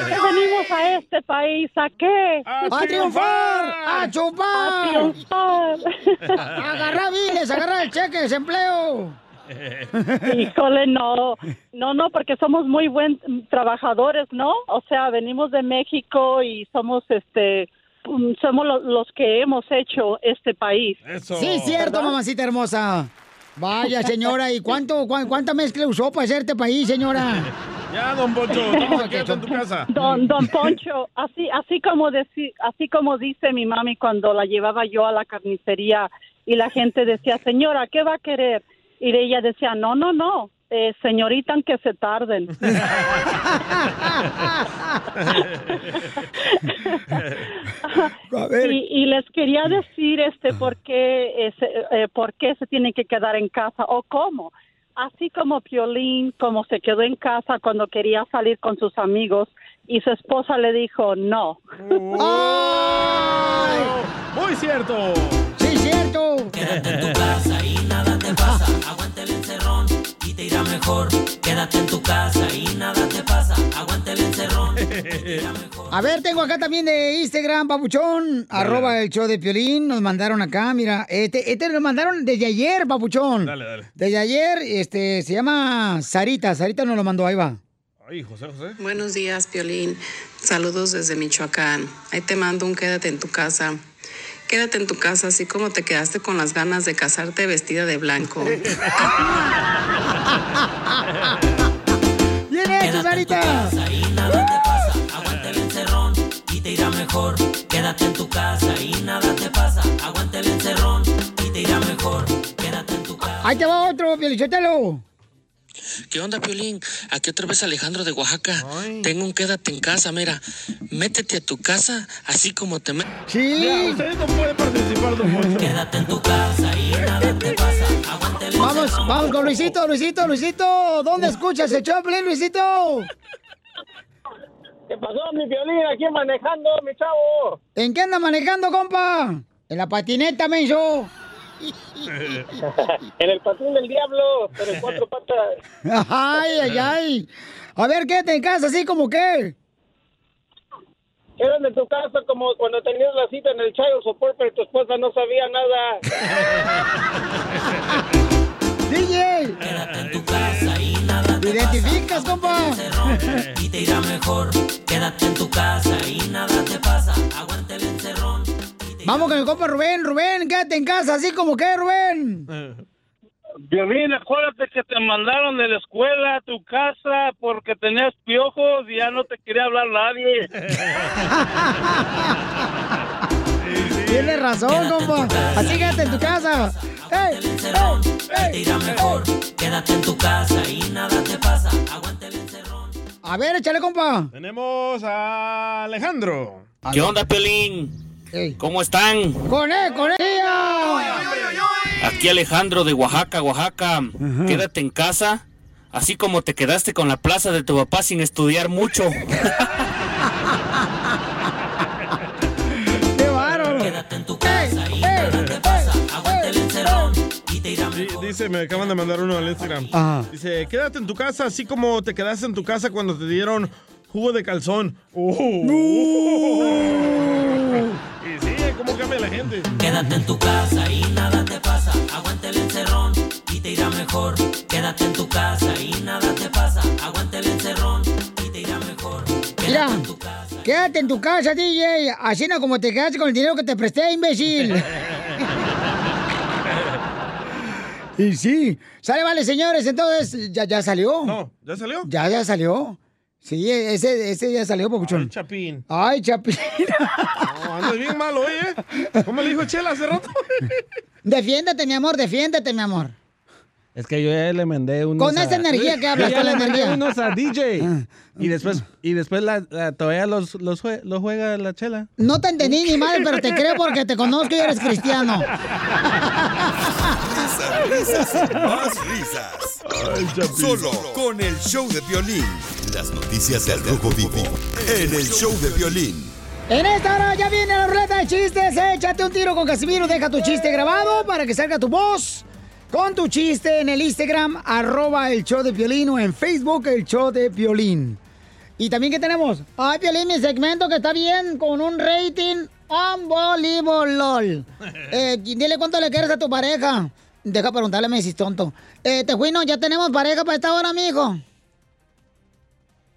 que venimos a este país, ¿a qué? ¡A triunfar! ¡A chupar! A triunfar. ¡Agarra biles! ¡Agarra el cheque de desempleo! Híjole, no, no, no, porque somos muy buen trabajadores, ¿no? O sea, venimos de México y somos, este, mm, somos lo- los que hemos hecho este país. Sí, cierto, mamacita hermosa. Vaya, señora, ¿y cuánto, cuán- cuánta mezcla usó para hacer este país, señora? Ya, don Poncho, vamos a quedarte en tu casa. Don, don Poncho, así, así como deci- así como dice mi mami cuando la llevaba yo a la carnicería y la gente decía, señora, ¿qué va a querer? Y ella decía, no, no, no, eh, señorita, que se tarden. Y, y les quería decir este por qué, eh, se- eh, por qué se tienen que quedar en casa o cómo. Así como Piolín, como se quedó en casa cuando quería salir con sus amigos y su esposa le dijo no. Muy cierto. Sí, cierto. Quédate en tu casa y nada te pasa. Irá mejor. Quédate en tu casa y nada te pasa. Aguanta el encerrón. A ver, tengo acá también de Instagram, papuchón, arroba el show de Piolín, nos mandaron acá, mira, este, este lo mandaron desde ayer, papuchón. Dale, dale. Desde ayer, este, se llama Sarita, Sarita nos lo mandó, ahí va. Ay, José, José. Buenos días, Piolín. Saludos desde Michoacán. Ahí te mando un quédate en tu casa. Quédate en tu casa así como te quedaste con las ganas de casarte vestida de blanco. ¡Bien hecho, Sarita! Te pasa. Aguanta el encerrón y te irá mejor. Quédate en tu casa y nada te pasa. Aguanta el encerrón y te irá mejor. Quédate en tu casa. Ahí te va otro, Piolichotelo. ¿Qué onda, Piolín? Aquí otra vez Alejandro de Oaxaca. Tengo un quédate en casa, mira. Métete a tu casa así como te metes. Sí. Mira, no puede participar, don Poncho. Quédate en tu casa y nada te pasa. Aguanta el Vamos, vamos con Luisito, Luisito, Luisito. ¿Dónde escuchas el Piolín, Luisito? ¿Qué pasó, mi violín? Aquí manejando, mi chavo. ¿En qué anda manejando, compa? En la patineta, menso. en el patrón del diablo, pero en cuatro patas. Ay, ay, ay. A ver, quédate en casa, así como que. Quedan en tu casa como cuando tenías la cita en el child support, pero tu esposa no sabía nada. DJ. Quédate en tu casa y nada ¿Te identificas, compa? y te irá mejor. Quédate en tu casa y nada te pasa. Encerrón. Vamos con el compa Rubén. Rubén, quédate en casa, así como que, Rubén. Violín, acuérdate que te mandaron de la escuela a tu casa porque tenías piojos y ya no te quería hablar nadie. Tienes razón, compa. Así quédate en tu casa. ¡Ey! ey, Te irá mejor. Quédate en tu casa y nada te pasa. Aguanta el encerrón. A ver, échale, compa. Tenemos a Alejandro. ¿Qué onda, Piolín? ¿Cómo están? ¡Con él, con ella! Aquí Alejandro de Oaxaca, Oaxaca. Quédate en casa, así como te quedaste con la plaza de tu papá sin estudiar mucho. ¡Qué bárbaro! Quédate en tu casa y nada te pasa. Aguanta el encerrón y te irá Sí, mejor. dice, me acaban de mandar uno al Instagram. Ajá. Dice, quédate en tu casa así como te quedaste en tu casa cuando te dieron jugo de calzón. ¿cómo cambia la gente? Quédate en tu casa y nada te pasa. Aguanta el encerrón y te irá mejor. Quédate en tu casa y nada te pasa. Aguanta el encerrón y te irá mejor. Mira, quédate en tu casa, DJ. Así no como te quedaste con el dinero que te presté, imbécil. y sí. Sale, vale, señores. Entonces, ¿ya, ya salió? No, ¿ya salió? Ya, ya salió. Sí, ese, ese ya salió, Papuchón. Ay, Chapín. Ay, Chapín. No, andas bien malo, hoy, ¿eh? ¿Cómo le dijo Chela hace rato? defiéndete, mi amor, defiéndete, mi amor. Es que yo ya le mandé unos. Con a- esa energía que hablas, con la le mandé energía. unos a DJ. Y después, y después la, la- todavía los, los, jue- los juega la chela. No te entendí ni mal, pero te creo porque te conozco y eres cristiano. Risas, risas más risas. Solo con el show de violín. Las noticias del Rojo Vivo en el show de violín. En esta hora ya viene la ruleta de chistes. Échate un tiro con Casimiro. Deja tu chiste grabado para que salga tu voz con tu chiste en el Instagram, arroba el show de Piolín o en Facebook, el show de Piolín. Y también, ¿qué tenemos? Ay, Piolín, mi segmento que está bien con un rating unbelievable. LOL. Eh, dile cuánto le quieres a tu pareja. Deja preguntarle a Messi, tonto. Eh, Tejuino, ¿ya tenemos pareja para esta hora, mijo?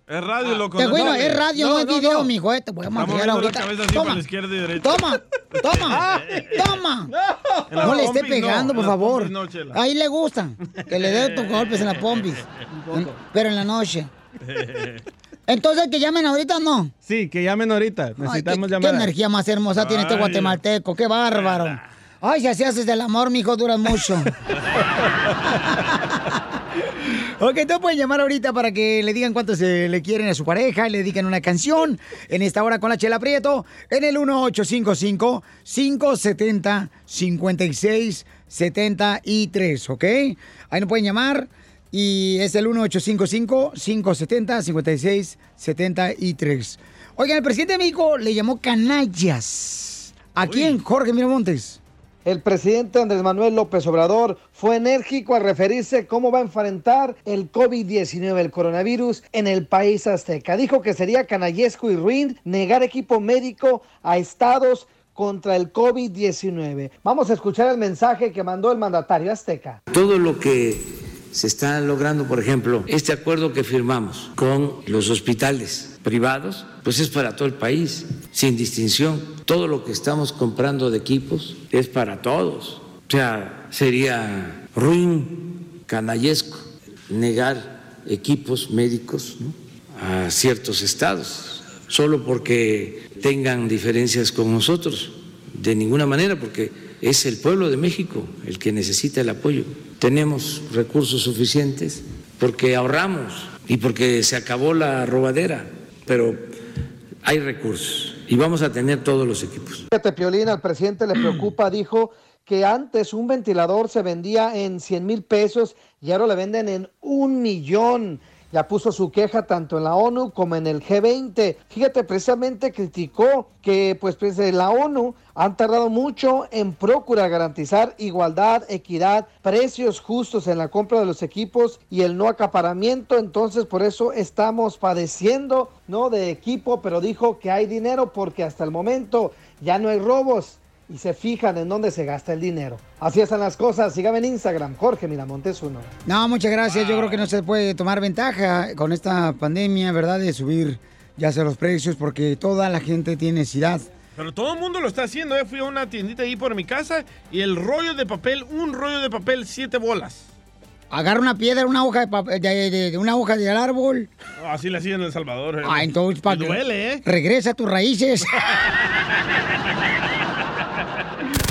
Es radio, loco. Tejuino, sale. es radio, no, es video, mijo. Eh, te voy a maquillar la ahorita. así Toma, para la izquierda y derecha. toma, toma, toma. En las No le esté no, pegando, por las favor. no. Ahí le gusta que le dé tus golpes en la pompis. Pero en la noche. Entonces, que llamen ahorita, ¿no? Sí, que llamen ahorita. Necesitamos qué, qué llamar. energía más hermosa tiene este guatemalteco, qué bárbaro. Ay, si así haces del amor, mijo, dura mucho. ok, entonces pueden llamar ahorita para que le digan cuánto se le quieren a su pareja, le dedican una canción en esta hora con la Chela Prieto en el 1855-570-5673, ¿ok? Ahí nos pueden llamar y es el 1855-570-5673. Oigan, el presidente de México le llamó canallas. ¿A quién? Jorge Miramontes. El presidente Andrés Manuel López Obrador fue enérgico al referirse cómo va a enfrentar el COVID-19, el coronavirus, en el país azteca. Dijo que sería canallesco y ruin negar equipo médico a estados contra el COVID-19. Vamos a escuchar el mensaje que mandó el mandatario azteca. Todo lo que se está logrando, por ejemplo, este acuerdo que firmamos con los hospitales privados, pues es para todo el país, sin distinción. Todo lo que estamos comprando de equipos es para todos. O sea, sería ruin, canallesco, negar equipos médicos a ciertos estados, solo porque tengan diferencias con nosotros. De ninguna manera, porque es el pueblo de México el que necesita el apoyo. Tenemos recursos suficientes porque ahorramos y porque se acabó la robadera, pero hay recursos y vamos a tener todos los equipos. Fíjate, Piolín, al presidente le preocupa, dijo que antes un ventilador se vendía en 100 mil pesos y ahora le venden en un millón. Ya puso su queja tanto en la ONU como en el G20. Fíjate, precisamente criticó que pues, pues eh, la ONU han tardado mucho en procurar garantizar igualdad, equidad, precios justos en la compra de los equipos y el no acaparamiento. Entonces, por eso estamos padeciendo, ¿no? De equipo, pero dijo que hay dinero porque hasta el momento ya no hay robos y se fijan en dónde se gasta el dinero. Así están las cosas. Sígame en Instagram, Jorge Miramontes uno. No, muchas gracias. Yo creo que no se puede tomar ventaja con esta pandemia, ¿verdad? De subir ya sea los precios porque toda la gente tiene necesidad. Pero todo el mundo lo está haciendo. ¿eh? Fui a una tiendita ahí por mi casa y el rollo de papel, un rollo de papel, siete bolas. Agarra una piedra, una hoja de, papel, de, de- de una hoja del árbol. Así le hacían en El Salvador. eh. Ah, entonces para duele, ¿eh? Regresa a tus raíces.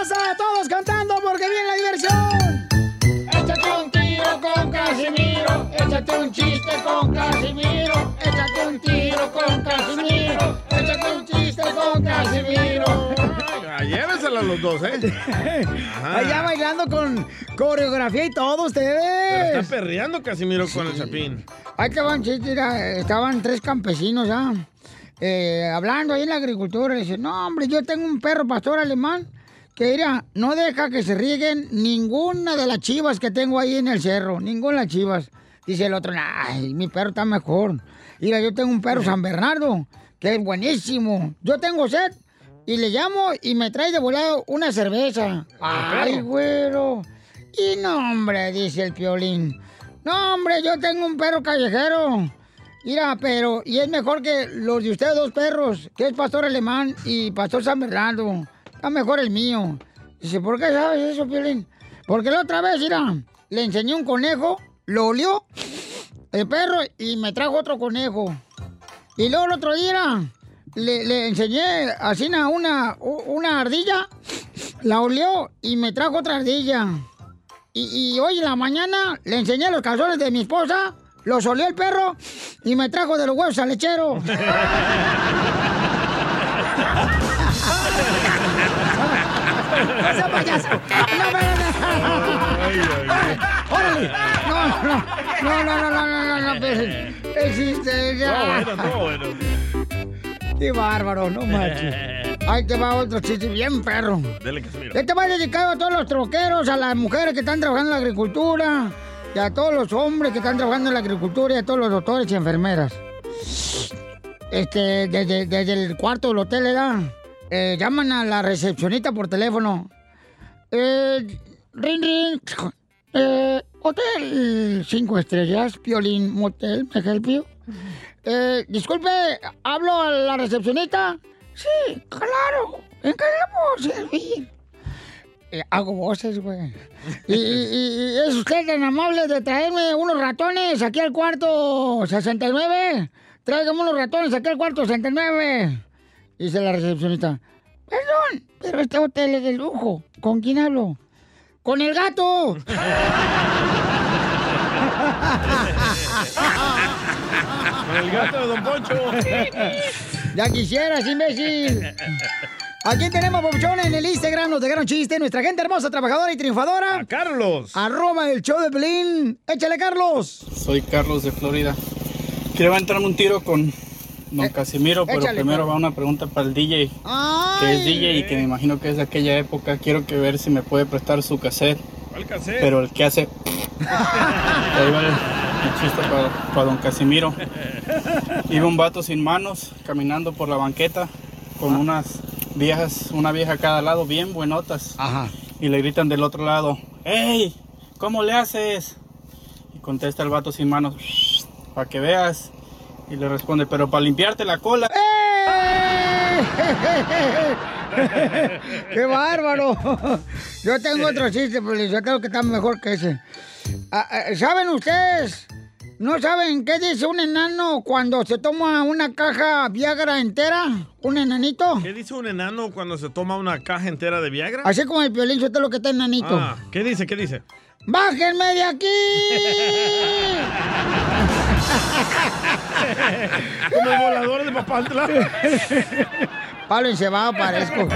¡Familia hermosa! ¡Todos cantando porque viene la diversión! Échate un tiro con Casimiro. Échate un chiste con Casimiro. Échate un tiro con Casimiro. Échate un chiste con Casimiro. Ah, Llévensela los dos, ¿eh? Ajá. Allá bailando con coreografía y todo, Pero ustedes. está perreando Casimiro con el chapín. Ahí estaban, estaban tres campesinos ya, eh, hablando ahí en la agricultura. Dice, no, hombre, yo tengo un perro pastor alemán que, mira, no deja que se rieguen ninguna de las chivas que tengo ahí en el cerro, ninguna de las chivas. Dice el otro, ay, mi perro está mejor. Mira, yo tengo un perro San Bernardo, que es buenísimo. Yo tengo sed y le llamo y me trae de volado una cerveza. Ay, güero. Y no, hombre, dice el piolín. No, hombre, yo tengo un perro callejero. Mira, pero, y es mejor que los de ustedes dos perros, que es pastor alemán y pastor San Bernardo. Está mejor el mío. Dice, ¿por qué sabes eso, Piolín? Porque la otra vez, mira, le enseñé un conejo, lo olió el perro y me trajo otro conejo. Y luego el otro día le, enseñé así una, una, una ardilla, la olió y me trajo otra ardilla. Y, y hoy en la mañana le enseñé los calzones de mi esposa, los olió el perro y me trajo de los huevos al lechero. ¡No sea payaso! ¡No me ¡Órale! No, no, no, no, no, no, no, no, no, pero- ¿Qué hiciste? Ya. Todo bueno, todo bueno. ¡Qué bárbaro! No manches. Ahí te va otro chiste bien perro. Dele, Casimiro. Este va dedicado a todos los troqueros, a las mujeres que están trabajando en la agricultura, y a todos los hombres que están trabajando en la agricultura, y a todos los doctores y enfermeras. Este, desde, desde el cuarto del hotel, ¿verdad? Eh, llaman a la recepcionista por teléfono. Eh, ring, ring. Eh, hotel cinco estrellas, Piolín Motel, ¿me help? Eh, disculpe, ¿hablo a la recepcionista? Sí, claro. ¿En qué le servir? Eh, hago voces, güey. Y- y es usted tan amable de traerme unos ratones aquí al cuarto 69. Tráigame unos ratones aquí al cuarto 69. Dice la recepcionista. Perdón, pero este hotel es de lujo. ¿Con quién hablo? ¡Con el gato! Con el gato de Don Poncho. Ya quisieras, imbécil. Aquí tenemos, Papuchón, en el Instagram, nos dejaron chiste. Nuestra gente hermosa, trabajadora y triunfadora. Carlos. Arroba el show de Pelín. Échale, Carlos. Soy Carlos de Florida. Quiero entrarme un tiro con don Casimiro, pero échale, primero Carlos. va una pregunta para el DJ, que es DJ y que me imagino que es de aquella época. Quiero que ver si me puede prestar su cassette, ¿Cuál cassette? pero el que hace... Ahí va el, el chiste para, para don Casimiro. Iba un vato sin manos caminando por la banqueta con unas viejas, una vieja a cada lado, bien buenotas. Y le gritan del otro lado, ¡Ey! ¿Cómo le haces? Y contesta el vato sin manos, para que veas. Y le responde, pero para limpiarte la cola. ¡Qué bárbaro! Yo tengo otro chiste, pero yo creo que está mejor que ese. Ah, ah, ¿Saben ustedes? ¿No saben qué dice un enano cuando se toma una caja Viagra entera? ¿Un enanito? ¿Qué dice un enano cuando se toma una caja entera de Viagra? Así como el piolín, yo te lo que está enanito. Ah, ¿Qué dice? ¿Qué dice? ¡Bájenme de aquí! Como el volador de Papantla. Palo encebado parezco.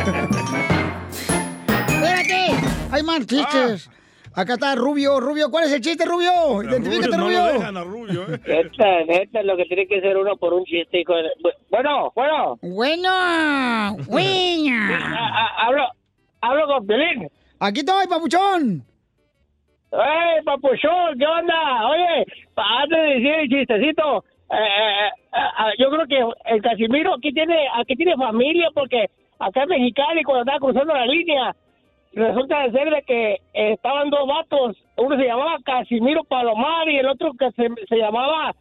¡Espérate! Hay más chistes. Acá está Rubio. Rubio, ¿cuál es el chiste, Rubio? Identifícate, no Rubio. lo dejan a Rubio, ¿eh? Neta, neta, lo que tiene que ser uno por un chiste, hijo de... Bueno, bueno. Bueno, buena. Hablo, hablo con Pelín. Aquí estoy, papuchón. ¡Ey, papuchón! ¿Qué onda? Oye, antes de decir el chistecito, eh, eh, eh, yo creo que el Casimiro aquí tiene, aquí tiene familia porque acá en Mexicali, cuando estaba cruzando la línea, resulta de ser de que estaban dos vatos. Uno se llamaba Casimiro Palomar y el otro que se, se llamaba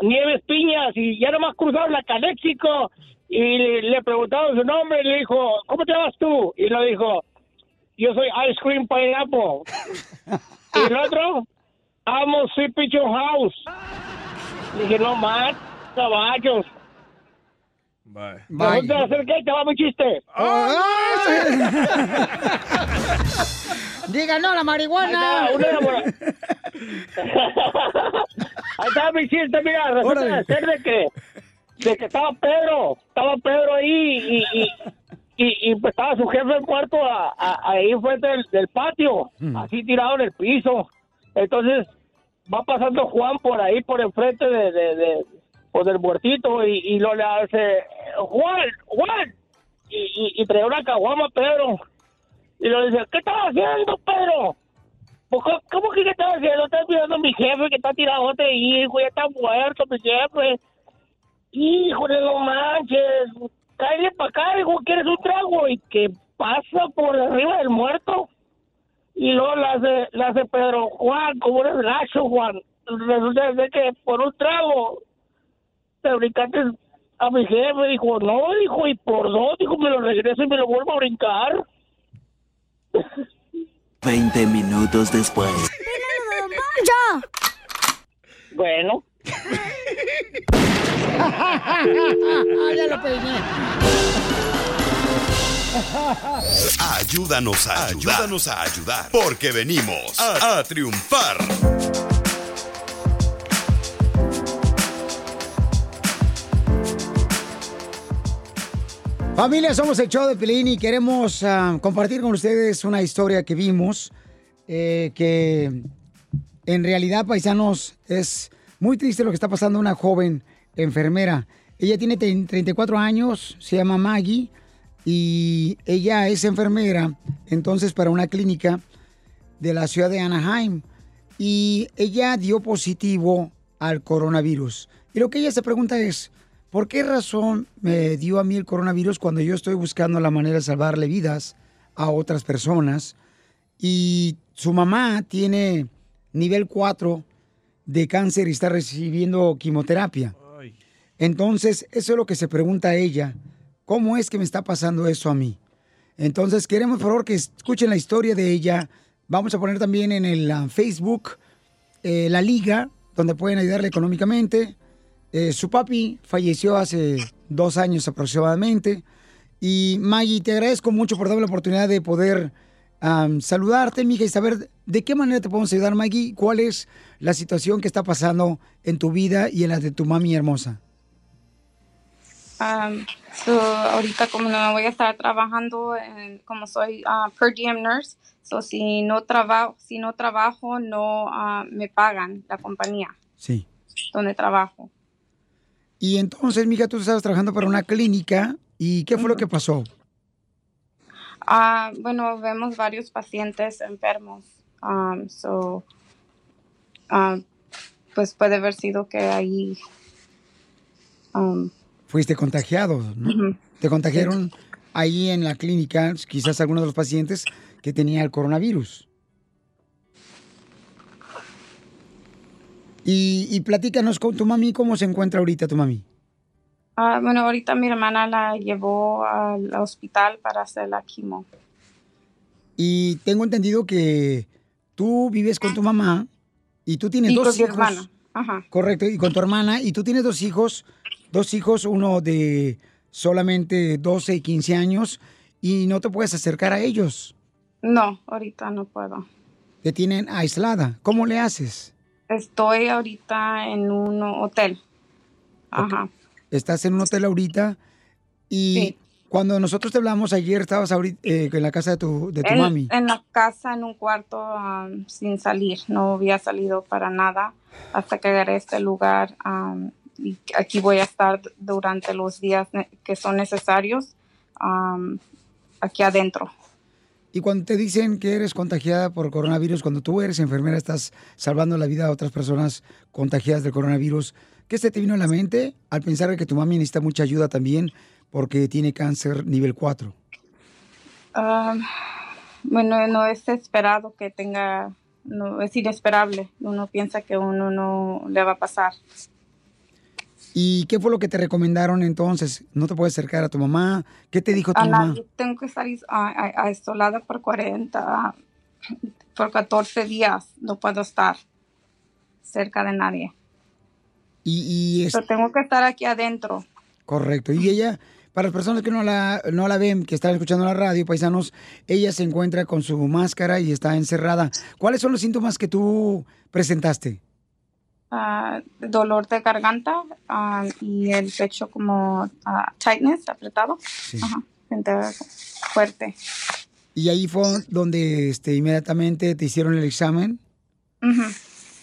Nieves Piñas y ya nomás cruzaron la Caléxico y le, le preguntaron su nombre y le dijo, ¿cómo te llamas tú? Y lo dijo, yo soy Ice Cream Pineapple. y el otro, amo Sweet Pigeon House. Le dije, no más, caballos. Bye. Que te va mi chiste. Diga no a la marihuana. Ahí está, una enamora- Ahí está mi chiste, mira, resulta de ser de que, de que estaba Pedro, estaba Pedro ahí y, y, y, y, pues estaba su jefe muerto a- a- ahí frente del, del patio, así tirado en el piso. Entonces va pasando Juan por ahí, por enfrente de, de, de pues, del muertito y, y lo le hace, Juan, Juan, y, y, y trae una caguama Pedro. Y le dice, ¿qué estás haciendo, Pedro? Pues, ¿Cómo, que qué estás haciendo? Estás mirando a mi jefe que está tirado otro hijo, ya está muerto mi jefe. Híjole, no manches. Cállate para acá, hijo, ¿quieres un trago? Y que pasa por arriba del muerto. Y luego le hace, le hace Pedro, Juan, como eres gacho, Juan. Resulta de que por un trago te brincaste a mi jefe. Dijo, no, dijo, y por dos, dijo, me lo regreso y me lo vuelvo a brincar. 20 minutos después. Bueno. Ya lo peiné. Ayúdanos a ayudar. Ayúdanos a ayudar. Porque venimos a, a triunfar. Familia, somos el show de Pelín y queremos ah, compartir con ustedes una historia que vimos eh, que en realidad, paisanos, es muy triste lo que está pasando una joven enfermera. Ella tiene tre- 34 años, se llama Maggie y ella es enfermera, entonces para una clínica de la ciudad de Anaheim y ella dio positivo al coronavirus. Y lo que ella se pregunta es, ¿por qué razón me dio a mí el coronavirus cuando yo estoy buscando la manera de salvarle vidas a otras personas? Y su mamá tiene nivel 4 de cáncer y está recibiendo quimioterapia. Entonces, eso es lo que se pregunta a ella. ¿Cómo es que me está pasando eso a mí? Entonces, queremos, por favor, que escuchen la historia de ella. Vamos a poner también en el ah, Facebook eh, la liga, donde pueden ayudarle económicamente. Eh, su papi falleció hace dos años aproximadamente. Y Maggie, te agradezco mucho por darme la oportunidad de poder saludarte, mija, y saber de qué manera te podemos ayudar, Maggie. ¿Cuál es la situación que está pasando en tu vida y en la de tu mami hermosa? Um, so, ahorita como no voy a estar trabajando en- como soy ah, per diem nurse, so si no trabajo, si no trabajo no ah, me pagan la compañía Sí. donde trabajo. Y entonces, mija, tú estabas trabajando para una clínica. ¿Y qué fue lo que pasó? Ah, bueno, vemos varios pacientes enfermos, um, so ah, pues puede haber sido que ahí um, Fuiste contagiado, ¿no? Te contagiaron ahí en la clínica, quizás algunos de los pacientes que tenía el coronavirus. Y, y platícanos con tu mami, ¿cómo se encuentra ahorita tu mami? Ah, bueno, ahorita mi hermana la llevó al hospital para hacer la quimo. Y tengo entendido que tú vives con tu mamá y tú tienes Y dos con mi hijos. hermana. Ajá. Correcto, y con tu hermana, y tú tienes dos hijos, dos hijos, uno de solamente 12 y 15 años, y no te puedes acercar a ellos. No, ahorita no puedo. Te tienen aislada. ¿Cómo le haces? Estoy ahorita en un hotel. Ajá. Estás en un hotel ahorita y cuando nosotros te hablamos ayer estabas ahorita eh, en la casa de tu, de tu en, mami. en la casa, en un cuarto, um, sin salir. No había salido para nada hasta que agarré este lugar. um, y aquí voy a estar durante los días que son necesarios um, aquí adentro. Y cuando te dicen que eres contagiada por coronavirus, cuando tú eres enfermera, estás salvando la vida a otras personas contagiadas del coronavirus, ¿qué se te vino a la mente al pensar que tu mami necesita mucha ayuda también porque tiene cáncer nivel 4? Um, bueno, no es esperado que tenga, no es inesperable. Uno piensa que uno no le va a pasar. ¿Y qué fue lo que te recomendaron entonces? ¿No te puedes acercar a tu mamá? ¿Qué te dijo tu mamá? Tengo que estar aislada por 40, por 14 días. No puedo estar cerca de nadie. Y, y es Pero tengo que estar aquí adentro. correcto. Y ella, para las personas que no la, no la ven, que están escuchando la radio, paisanos, ella se encuentra con su máscara y está encerrada. ¿Cuáles son los síntomas que tú presentaste? Ah, dolor de garganta ah, y el pecho como ah, tightness, apretado. Ajá, siente fuerte. Y ahí fue donde este, inmediatamente te hicieron el examen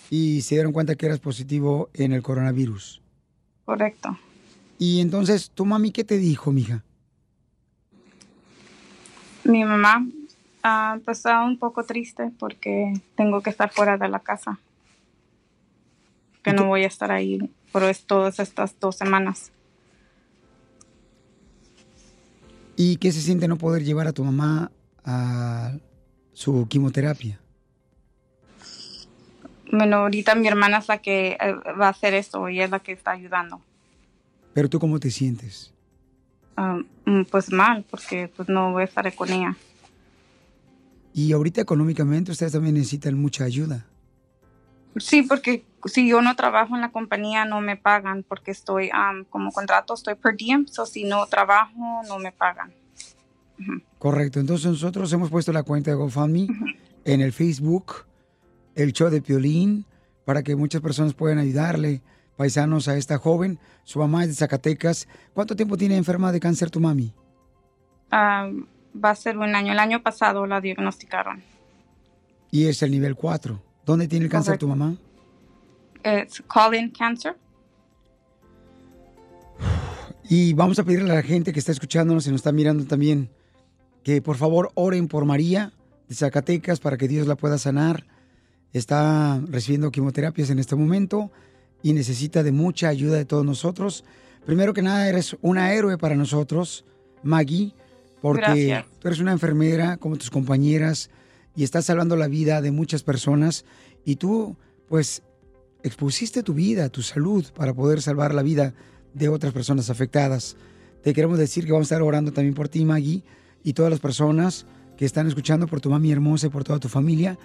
y se dieron cuenta que eras positivo en el coronavirus. correcto. Y entonces, ¿tu mami qué te dijo, mija? Mi mamá pues está un poco triste porque tengo que estar fuera de la casa. Que no voy a estar ahí por es- todas estas dos semanas. ¿Y qué se siente no poder llevar a tu mamá a su quimioterapia? Bueno, ahorita mi hermana es la que eh, va a hacer esto y es la que está ayudando. Pero tú cómo te sientes? Ah, mm, pues mal, porque pues no voy a estar con ella. Y ahorita económicamente ustedes también necesitan mucha ayuda. Sí, porque si yo no trabajo en la compañía no me pagan porque estoy am, como contrato, estoy per diem, so si no trabajo no me pagan. Correcto. Entonces nosotros hemos puesto la cuenta de GoFundMe en el Facebook, el show de Piolín, para que muchas personas puedan ayudarle, paisanos, a esta joven. Su mamá es de Zacatecas. ¿Cuánto tiempo tiene enferma de cáncer tu mami? Ah, va a ser un año. El año pasado la diagnosticaron. Y es el nivel 4. ¿Dónde tiene el cáncer tu mamá? Es colon cancer. Y vamos a pedirle a la gente que está escuchándonos y nos está mirando también que por favor oren por María de Zacatecas para que Dios la pueda sanar. Está recibiendo quimioterapias en este momento y necesita de mucha ayuda de todos nosotros. Primero que nada, eres una héroe para nosotros, Maggie, porque Gracias. tú eres una enfermera como tus compañeras y estás salvando la vida de muchas personas y tú, pues, expusiste tu vida, tu salud para poder salvar la vida de otras personas afectadas. Te queremos decir que vamos a estar orando también por ti, Maggie, y todas las personas que están escuchando, por tu mami hermosa y por toda tu familia.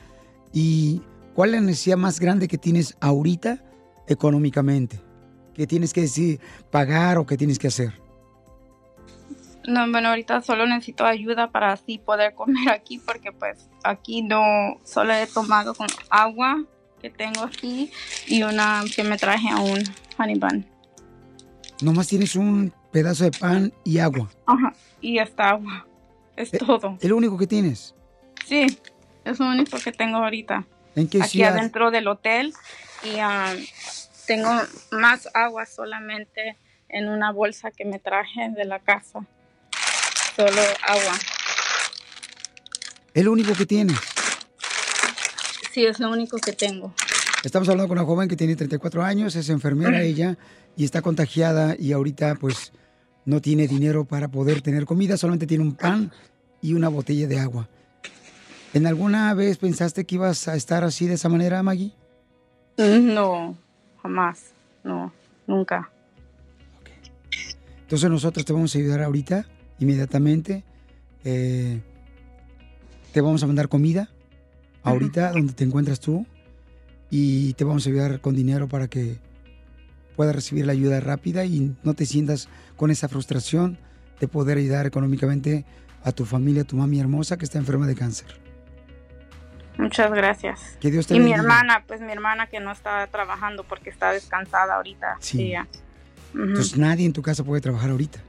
¿Y cuál es la necesidad más grande que tienes ahorita económicamente? ¿Qué tienes que decir, pagar o qué tienes que hacer? No, bueno, ahorita solo necesito ayuda para así poder comer aquí porque pues aquí no, solo he tomado con agua que tengo aquí y una que me traje a un honey bun. Nomás tienes un pedazo de pan y agua. Ajá, y esta agua. Es todo. Es lo único que tienes. Sí, es lo único que tengo ahorita. ¿En qué aquí ciudad? adentro del hotel y um, tengo más agua solamente en una bolsa que me traje de la casa. Solo agua. Es lo único que tienes. Sí, es lo único que tengo. Estamos hablando con una joven que tiene 34 años, es enfermera ella y está contagiada y ahorita pues no tiene dinero para poder tener comida, solamente tiene un pan y una botella de agua. ¿En alguna vez pensaste que ibas a estar así de esa manera, Maggie? No, jamás. No, nunca. Entonces nosotros te vamos a ayudar ahorita, inmediatamente. Eh, te vamos a mandar comida ahorita donde te encuentras tú y te vamos a ayudar con dinero para que puedas recibir la ayuda rápida y no te sientas con esa frustración de poder ayudar económicamente a tu familia, a tu mami hermosa que está enferma de cáncer. Muchas gracias. Que Dios te y mi hermana, pues mi hermana que no está trabajando porque está descansada ahorita. Sí. ella. Entonces nadie en tu casa puede trabajar ahorita.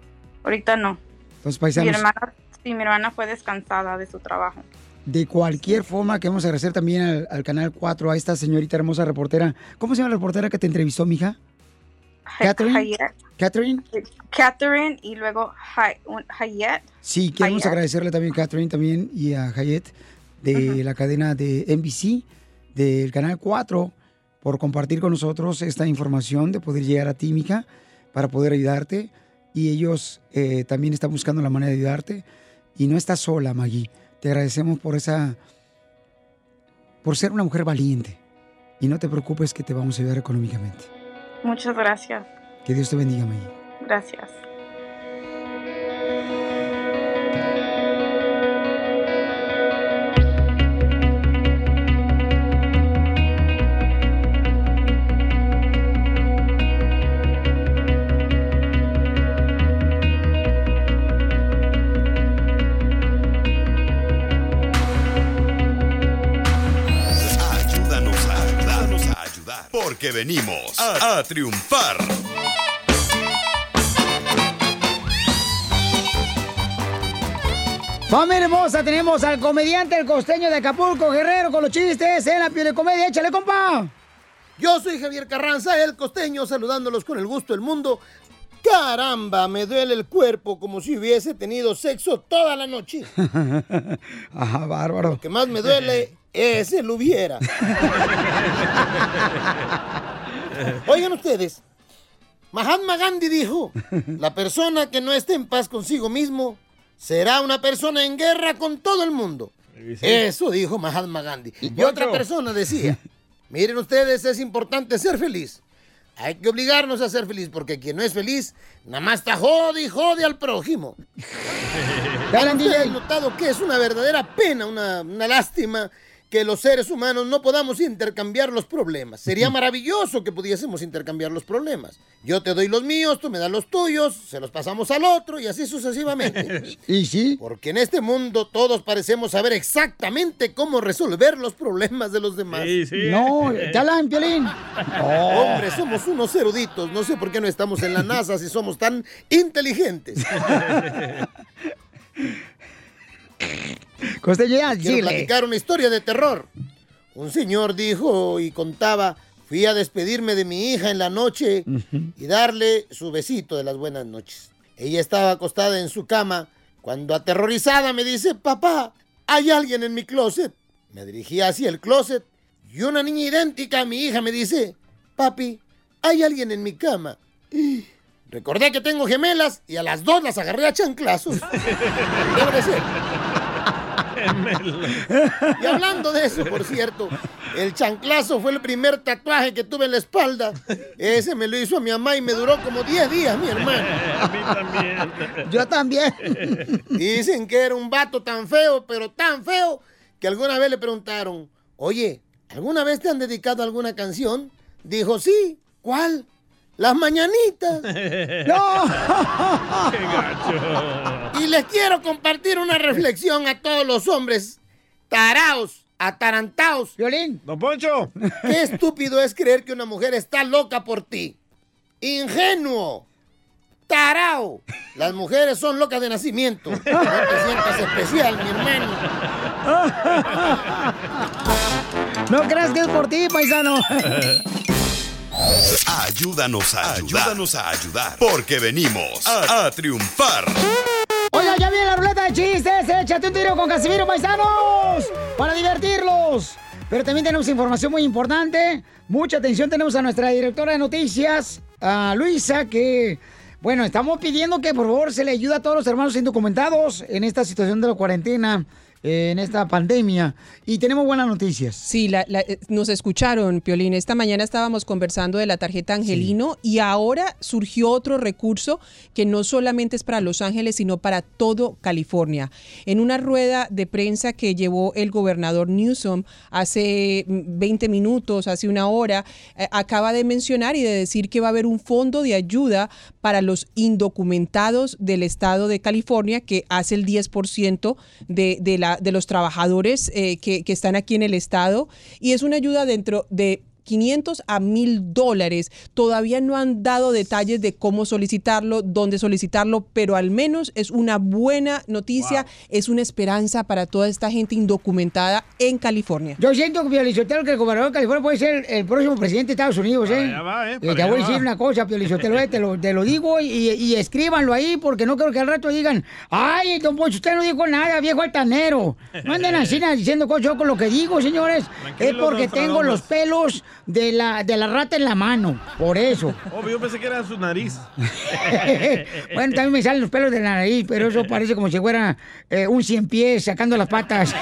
Ahorita no. Entonces, Mi paisanos, hermana, sí, mi hermana fue descansada de su trabajo. de cualquier forma queremos agradecer también al, al Canal 4 a esta señorita hermosa reportera. ¿Cómo se llama la reportera que te entrevistó, mija? Catherine. Hayet. Catherine. Catherine y luego Hayet. Sí, queremos Hayet. agradecerle también a Catherine también y a Hayet de la cadena de NBC, del Canal 4, por compartir con nosotros esta información de poder llegar a ti, mija, para poder ayudarte. Y ellos eh, también están buscando la manera de ayudarte. Y no estás sola, Maggie. Te agradecemos por esa. por ser una mujer valiente. Y no te preocupes que te vamos a ayudar económicamente. Muchas gracias. Que Dios te bendiga, Maggie. Gracias. Porque venimos a, a triunfar. Familia hermosa, tenemos al comediante El Costeño de Acapulco, Guerrero, con los chistes en la piel de comedia. ¡Échale, compa! Yo soy Javier Carranza, el costeño, saludándolos con el gusto del mundo. Caramba, me duele el cuerpo como si hubiese tenido sexo toda la noche. Ajá, bárbaro. Lo que más me duele es el hubiera. Oigan ustedes, Mahatma Gandhi dijo, la persona que no esté en paz consigo mismo será una persona en guerra con todo el mundo. Eso dijo Mahatma Gandhi. Y otra persona decía, miren ustedes, es importante ser feliz. Hay que obligarnos a ser feliz porque quien no es feliz, nada más está jode y jode al prójimo. ¿Han notado que es una verdadera pena, una, una lástima que los seres humanos no podamos intercambiar los problemas? Sería maravilloso que pudiésemos intercambiar los problemas. Yo te doy los míos, tú me das los tuyos, se los pasamos al otro y así sucesivamente. ¿Y sí? Porque en este mundo todos parecemos saber exactamente cómo resolver los problemas de los demás. Sí, sí. No, te hablan, Piolín. Hombre, somos unos eruditos. No sé por qué no estamos en la NASA si somos tan inteligentes. Costeño, ya, Quiero dile. platicar una historia de terror. Un señor dijo y contaba, fui a despedirme de mi hija en la noche y darle su besito de las buenas noches. Ella estaba acostada en su cama cuando aterrorizada me dice, papá, hay alguien en mi closet. Me dirigí hacia el closet y una niña idéntica a mi hija me dice, papi, hay alguien en mi cama. Y Recordé que tengo gemelas y a las dos las agarré a chanclazos. Debe de ser. Y hablando de eso, por cierto, el chanclazo fue el primer tatuaje que tuve en la espalda. Ese me lo hizo mi mamá y me duró como 10 días, mi hermano. A mí también. Yo también. Dicen que era un vato tan feo, pero tan feo, que alguna vez le preguntaron, oye, ¿alguna vez te han dedicado alguna canción? Dijo, sí. ¿Cuál? Las mañanitas. ¡No! ¡Qué gacho! Y les quiero compartir una reflexión a todos los hombres taraos, atarantaos. Violín. Don Poncho. Qué estúpido es creer que una mujer está loca por ti. Ingenuo. Tarao. Las mujeres son locas de nacimiento. No te sientas especial, mi hermano. No creas que es por ti, paisano. Ayúdanos a ayudar. Ayúdanos a ayudar. Porque venimos a, a triunfar. Oiga, ya viene la ruleta de chistes. Échate un tiro con Casimiro, paisanos. Para divertirlos. Pero también tenemos información muy importante. Mucha atención tenemos a nuestra directora de noticias, a Luisa, que, bueno, estamos pidiendo que por favor se le ayude a todos los hermanos indocumentados en esta situación de la cuarentena, en esta pandemia. Y tenemos buenas noticias. Sí, la- la- eh, nos escucharon, Piolín. Esta mañana estábamos conversando de la tarjeta Angelino y ahora surgió otro recurso que no solamente es para Los Ángeles, sino para todo California. En una rueda de prensa que llevó el gobernador Newsom hace mm, 20 minutos, hace una hora, eh, acaba de mencionar y de decir que va a haber un fondo de ayuda para los indocumentados del estado de California, que hace el 10% de, de, la, de los trabajadores eh, que, que están aquí en el estado. Y es una ayuda dentro de 500 a 1000 dólares. Todavía no han dado detalles de cómo solicitarlo, dónde solicitarlo, pero al menos es una buena noticia, es una esperanza para toda esta gente indocumentada en California. Yo siento, Piolizotelo, que el gobernador de California puede ser el próximo presidente de Estados Unidos, ¿eh? allá va, ¿eh? Te voy a decir va. una cosa, Piolizotelo, eh, te lo, te lo digo y, y escríbanlo ahí porque no creo que al rato digan, ay, don Poncho, usted no dijo nada, viejo altanero. No anden así diciendo cosas yo con lo que digo, señores. es porque tengo los pelos de la, de la rata en la mano, por eso. Oh, yo pensé que era su nariz. bueno, también me salen los pelos de la nariz, pero eso parece como si fuera eh, un cien pies sacando las patas.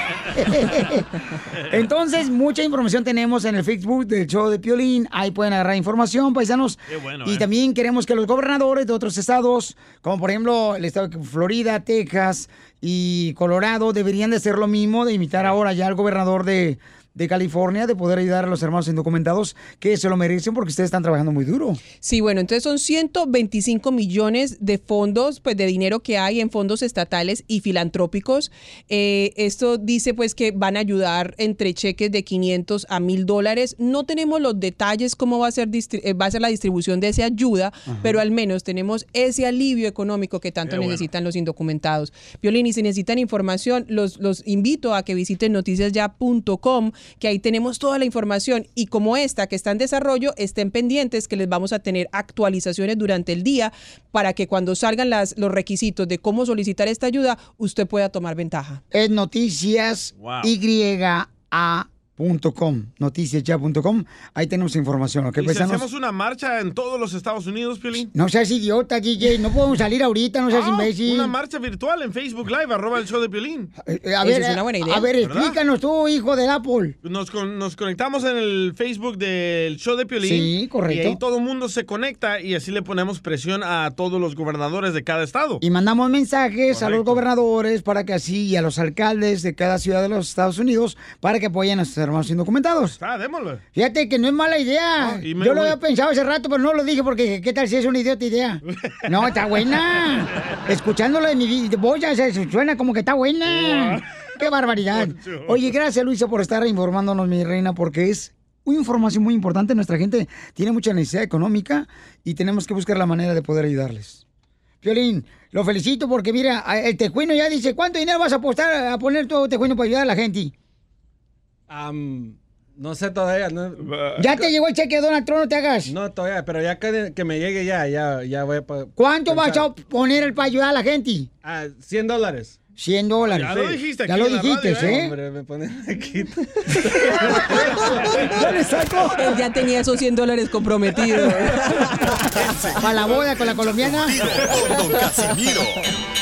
Entonces, mucha información tenemos en el Facebook del show de Piolín. Ahí pueden agarrar información, paisanos. Qué bueno, y eh. también queremos que los gobernadores de otros estados, como por ejemplo el estado de Florida, Texas y Colorado, deberían de hacer lo mismo, de imitar ahora ya al gobernador de, de California, de poder ayudar a los hermanos indocumentados que se lo merecen porque ustedes están trabajando muy duro. Sí, bueno, entonces son 125 millones de fondos, pues de dinero que hay en fondos estatales y filantrópicos. Eh, esto dice pues que van a ayudar entre cheques de 500 a 1000 dólares. No tenemos los detalles cómo va a ser, distri- eh, va a ser la distribución de esa ayuda, pero al menos tenemos ese alivio económico que tanto Qué bueno. necesitan los indocumentados. Violín, y si necesitan información, los, los invito a que visiten noticiasya.com, que ahí tenemos toda la información. Y como esta que está en desarrollo, estén pendientes que les vamos a tener actualizaciones durante el día para que cuando salgan las, los requisitos de cómo solicitar esta ayuda, usted pueda tomar ventaja. es noticias Wow. YA.com, noticiasya.com. Ahí tenemos información, ¿ok, ¿Y si hacemos una marcha en todos los Estados Unidos, Piolín? No seas idiota, DJ, no podemos salir ahorita, no seas Ah, imbécil. Una marcha virtual en Facebook Live, arroba el show de Piolín. Eh, a ver, a ver, explícanos tú, hijo del Apple. Nos, con- nos conectamos en el Facebook del show de Piolín. Sí, correcto. Y ahí todo el mundo se conecta y así le ponemos presión a todos los gobernadores de cada estado. Y mandamos mensajes a los gobernadores para que así, y a los alcaldes de cada ciudad de los Estados Unidos, para que apoyen a hermanos indocumentados. Ah. Fíjate que no es mala idea. Me Yo lo había pensado hace rato, pero no lo dije porque ¿qué tal si es una idiota idea? No, está buena. Escuchándolo de mi voz ya se suena como que está buena. Qué barbaridad. Oye, gracias Luisa por estar informándonos, mi reina, porque es una información muy importante. Nuestra gente tiene mucha necesidad económica y tenemos que buscar la manera de poder ayudarles. Piolín, lo felicito porque mira, el tejuino ya dice, ¿cuánto dinero vas a apostar a poner tu tejuino para ayudar a la gente? Am, no sé todavía. No, ¿Ya te llegó el cheque de Donald Trump? No te hagas. No, todavía, pero ya que, que me llegue ya, ya, ya voy a... pa- ¿Cuánto vas pensar. a poner el para ayudar a la gente? Ah, 100 dólares. 100 dólares. Ya lo dijiste Ya aquí lo en la dijiste, radio, ¿eh? Hombre, me ponen aquí. Ya le sacó. Él ya tenía esos 100 dólares comprometidos. Para la boda con la colombiana. Con Don Casimiro.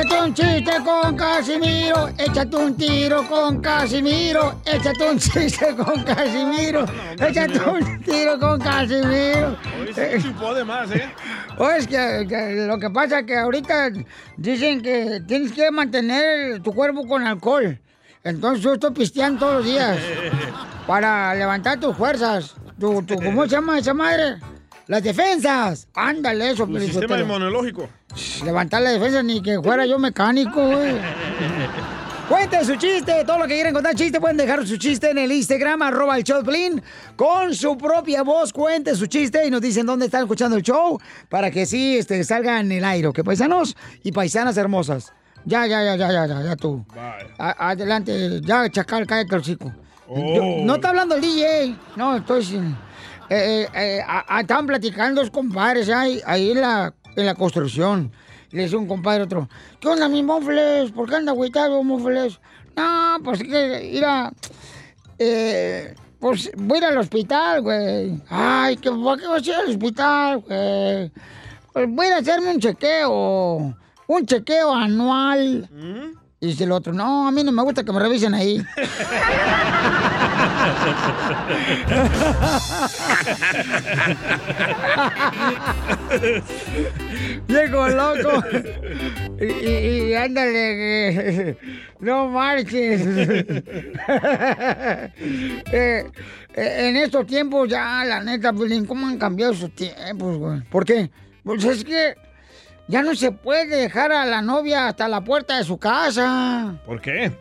Échate un chiste con Casimiro, échate un tiro con Casimiro, échate un chiste con Casimiro, échate un tiro con Casimiro. Hoy sí chupó de más, ¿eh? Oh, es que, que lo que pasa es que ahorita dicen que tienes que mantener tu cuerpo con alcohol. Entonces yo estoy pisteando todos los días para levantar tus fuerzas. Tu, tu- ¿Cómo se llama esa madre? Las defensas. Ándale eso, Piolín sistema inmunológico. Levantar la defensa ni que fuera yo mecánico, güey. Cuenten su chiste, todo lo que quieran contar chiste, pueden dejar su chiste en el Instagram, arroba el Piolín, con su propia voz, cuenten su chiste y nos dicen dónde están escuchando el show, para que sí este, salga en el aire, que paisanos y paisanas hermosas. Ya, ya, ya, ya, ya, ya, ya tú. A- adelante, ya, chacal, cállate el chico. no está hablando el DJ, no, estoy sin... eh, eh, eh, a- a- estaban platicando los compadres ahí, ahí en, la, en la construcción. Le dice un compadre otro, ¿qué onda, mi mofles? ¿Por qué anda agüitado, mofles? No, pues que ir a... eh, pues voy a ir al hospital, güey. Ay, ¿qué, ¿por qué vas a ir al hospital, güey? Pues voy a ir a hacerme un chequeo. Un chequeo anual. Y dice el otro, no, a mí no me gusta que me revisen ahí. Viejo loco. Y, y- y ándale, que- no marches. Eh, eh, en estos tiempos ya, la neta, Piolín, ¿cómo han cambiado esos tiempos, güey? ¿Por qué? Pues es que ya no se puede dejar a la novia hasta la puerta de su casa. ¿Por qué?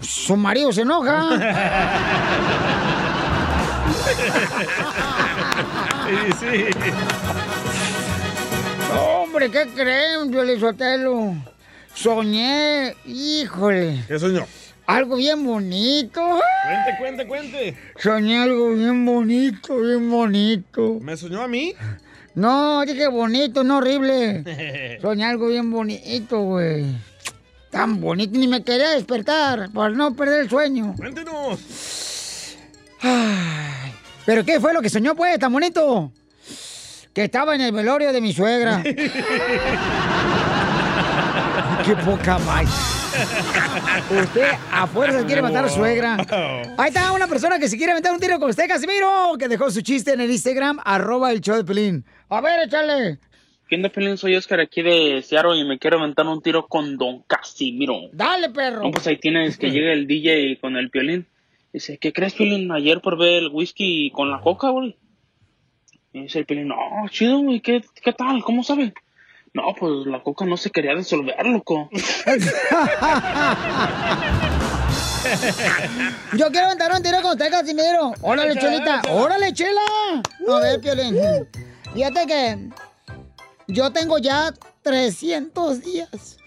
Su marido se enoja. Sí, sí. Hombre, ¿qué creen, Sotelo? Soñé, híjole. ¿Qué soñó? Algo bien bonito. Cuente, cuente, cuente. Soñé algo bien bonito, bien bonito. ¿Me soñó a mí? No, dije bonito, no horrible. Soñé algo bien bonito, güey. Tan bonito, ni me quería despertar para no perder el sueño. Cuéntenos. Ay, ¿Pero qué fue lo que soñó, pues, tan bonito? Que estaba en el velorio de mi suegra. qué poca más. Usted a fuerza quiere matar a su suegra. Ahí está una persona que se quiere meter un tiro con usted, Casimiro, que dejó su chiste en el Instagram, arroba el show de Pelín. A ver, échale. ¿Qué onda, Pelín? Soy Oscar aquí de Seattle y me quiero aventar un tiro con Don Casimiro. Dale, perro. No, pues ahí tienes que llega el DJ con el piolín. Dice, ¿qué crees, Piolín? Ayer probé el whisky con la coca, güey. Y dice el Piolín, no, chido, güey, ¿qué, ¿qué tal? ¿Cómo sabe? No, pues la coca no se quería disolver, loco. Yo quiero aventar un tiro con usted, Casimiro. Órale, Echa, chelita. echa. Órale, chela. A ver, Piolín. Fíjate que yo tengo ya 300 días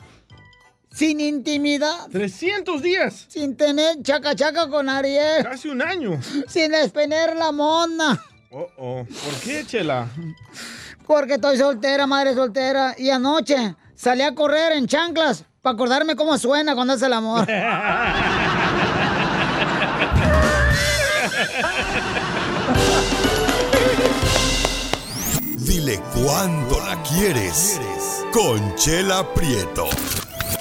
sin intimidad. ¿300 días? Sin tener chaca chaca con Ariel. Casi un año. Sin despener la mona. Oh, oh. ¿Por qué, Chela? Porque estoy soltera, madre soltera. Y anoche salí a correr en chanclas para acordarme cómo suena cuando hace el amor. Dile cuándo la quieres. Conchela Prieto.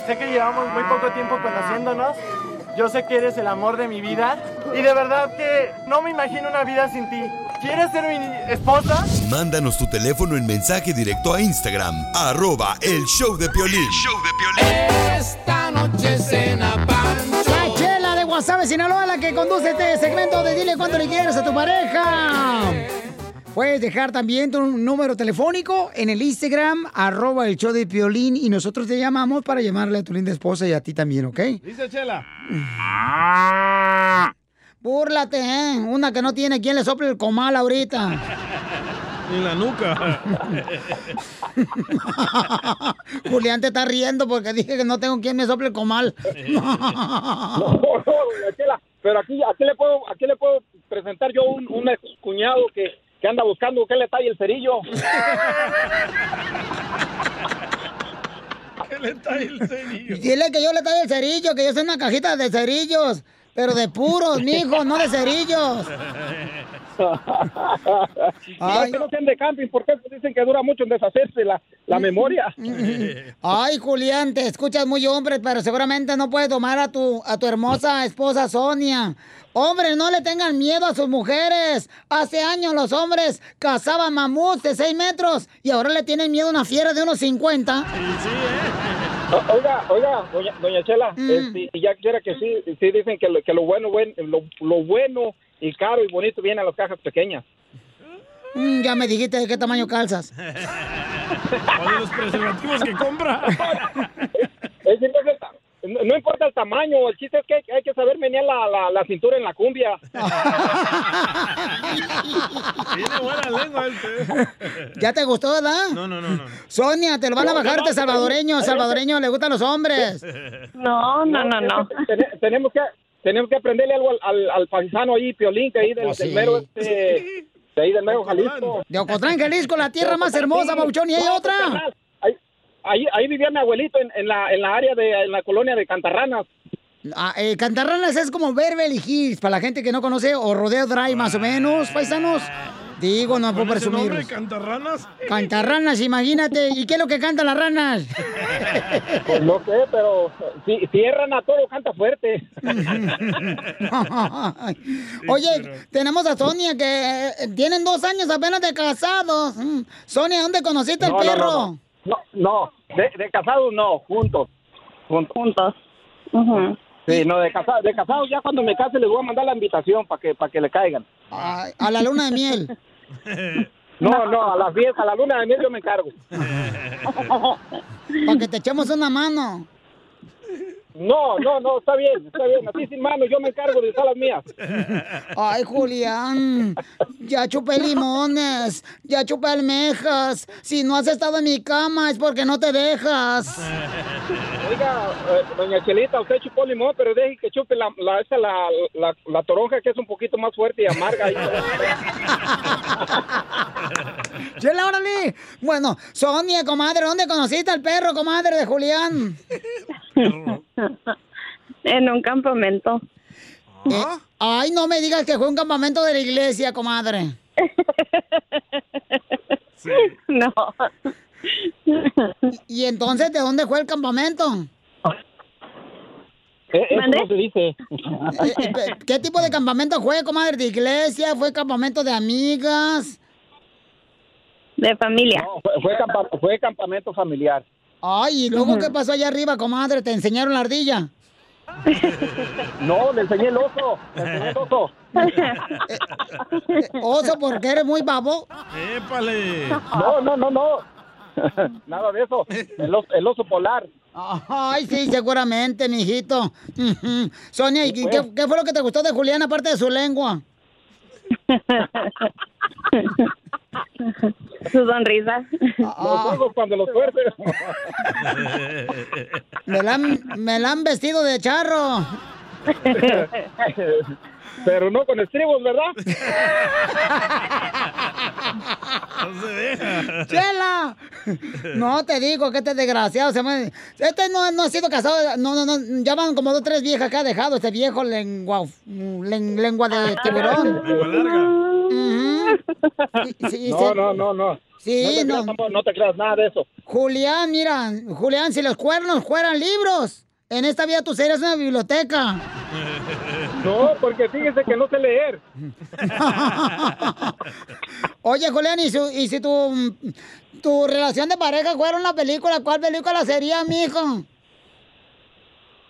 Sé que llevamos muy poco tiempo conociéndonos. Yo sé que eres el amor de mi vida. Y de verdad que no me imagino una vida sin ti. ¿Quieres ser mi esposa? Mándanos tu teléfono en mensaje directo a Instagram, arroba el show de Piolín. Esta noche cena Pancho. La chela de Guasave, Sinaloa, la que conduce este segmento de Dile cuánto le quieres a tu pareja. Puedes dejar también tu número telefónico en el Instagram, arroba el show de Piolín, y nosotros te llamamos para llamarle a tu linda esposa y a ti también, ¿ok? Dice Chela. Búrlate, ¿eh? Una que no tiene quien le sople el comal ahorita. En la nuca. Julián te está riendo porque dije que no tengo quien me sople el comal. No, no, Chela, pero aquí, aquí le puedo, aquí le puedo presentar yo un, un ex cuñado que, que anda buscando que le talle el cerillo. ¿Qué le trae el cerillo? Dile que yo le traigo el cerillo, que yo soy una cajita de cerillos. Pero de puros, mijo, no de cerillos. Ay. que no sean de camping, porque dicen que dura mucho en deshacerse la, la memoria. Ay, Julián, te escuchas muy hombre, pero seguramente no puedes tomar a tu, a tu hermosa esposa Sonia. Hombres, no le tengan miedo a sus mujeres. Hace años los hombres cazaban mamuts de 6 metros y ahora le tienen miedo a una fiera de unos 50. O- Oiga, oiga, doña, doña Chela, este, y ya quisiera que sí, sí dicen que lo, que lo bueno, buen- lo, lo bueno y caro y bonito viene a las cajas pequeñas. Mm, ya me dijiste de qué tamaño calzas. O de los preservativos que compra. Es es ta- no- no importa el tamaño, el chiste es que hay, hay que saber menear la, la, la cintura en la cumbia. Tiene buena lengua este. ¿Ya te gustó, verdad? No, no, no, no. Sonia, te lo van a bajar de no, salvadoreño. Salvadoreño le gustan los hombres. No, no, no, no. tenemos que tenemos que aprenderle algo al, al, al paisano ahí, Piolín, que ahí del, Oh, sí. del mero este, de ahí del mero Jalisco. De Ocotlán, Jalisco, la tierra más hermosa, Bauchón, y hay otra. Ahí, ahí, vivía mi abuelito en, en la, en la área de en la colonia de Cantarranas. Ah, eh, Cantarranas es como Beverly Hills, para la gente que no conoce, o Rodeo Drive más o menos, paisanos. Digo, no puedo ¿Con ese presumir. nombre, cantarranas? Cantarranas, imagínate. ¿Y qué es lo que cantan las ranas? Pues no sé, pero si, si es rana toro, canta fuerte. Oye, tenemos a Sonia que eh, tienen dos años apenas de casados. Mm. Sonia, ¿dónde conociste al no, perro? no, no, no, de, de casados no, juntos. Juntos. Juntos. Sí, no, de casados, de casados ya cuando me case les voy a mandar la invitación para que, para que le caigan. Ay, a la luna de miel. No, no, a las 10, a la luna de miel yo me encargo. Para que te echemos una mano. No, no, no, está bien, está bien. Así sin mano, yo me encargo de todas las mías. Ay, Julián, ya chupé limones, ya chupé almejas. Si no has estado en mi cama es porque no te dejas. Oiga, eh, doña Chelita, usted chupó limón, pero deje que chupe la, la, esa, la, la, la toronja que es un poquito más fuerte y amarga. Chela, órale. Bueno, Sonia, comadre, ¿dónde conociste al perro, comadre de Julián? En un campamento. Eh, ay, no me digas que fue un campamento de la iglesia, comadre. No. ¿Y entonces de dónde fue el campamento? Eh, no se dice. Eh, eh, ¿Qué tipo de campamento fue, comadre? ¿De iglesia? ¿Fue campamento de amigas? De familia. No, fue, fue, campa- fue campamento familiar. Ay, ¿y luego qué pasó allá arriba, comadre? ¿Te enseñaron la ardilla? No, le enseñé el oso. Le enseñé el oso. Oso, porque eres muy babo. ¡Épale! No, no, no, no. Nada de eso. El oso, el oso polar. Ay, sí, seguramente, mijito. Sonia, ¿y qué, qué fue lo que te gustó de Julián aparte de su lengua? Su sonrisa. Los ojos cuando los. Me la, han, me la han vestido de charro. Pero no con estribos, ¿verdad? No se deja. ¡Chela! No te digo que este desgraciado se me... Este no, no ha sido casado, no, no, no, ya van como dos tres viejas que ha dejado este viejo lengua, len- lengua de tiburón. Lengua larga. Ujú. Sí, sí, No, sí. no, no, no. Sí, no, te no. Creas, amor, no te creas nada de eso. Julián, mira, Julián, si los cuernos fueran libros, en esta vida tú serías una biblioteca. No, porque fíjese que no sé leer. Oye, Julián, ¿y, su- y si tu, tu relación de pareja fuera una película, cuál película sería, mijo?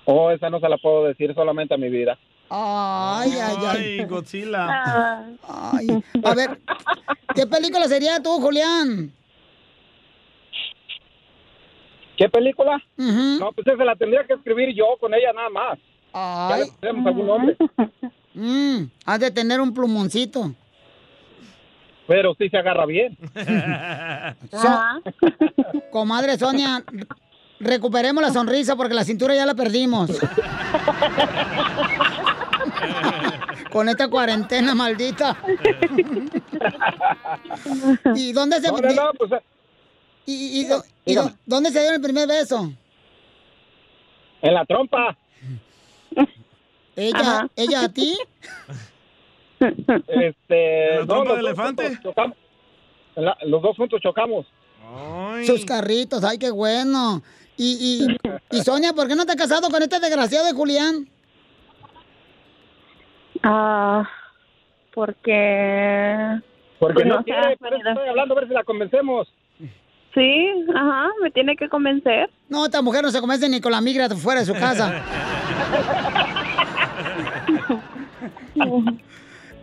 Oh, esa no se la puedo decir solamente a mi vida. Ay, ay, ay. Ay, Godzilla. Ay, a ver, ¿qué película sería tú, Julián? ¿Qué película? No, pues esa la tendría que escribir yo con ella nada más. Ya Ay. le ponemos algún nombre. Mm, has de tener un plumoncito. Pero sí se agarra bien. So- comadre Sonia, recuperemos la sonrisa porque la cintura ya la perdimos. Con esta cuarentena maldita. ¿Y dónde se No, no, no, pues, ¿Y, y do- y do- dónde se dio el primer beso? en la trompa. ¿Ella, Ajá. ella a ti? Este, ¿En la trompa los de dos elefante? la- los dos juntos chocamos. Sus carritos, ay, qué bueno. Y, y, y Sonia, ¿por qué no te has casado con este desgraciado de Julián? Ah, porque... Porque pues, no, se quiere, estoy hablando, a ver si la convencemos. Sí, ajá, me tiene que convencer. No, esta mujer no se convence ni con la migra fuera de su casa.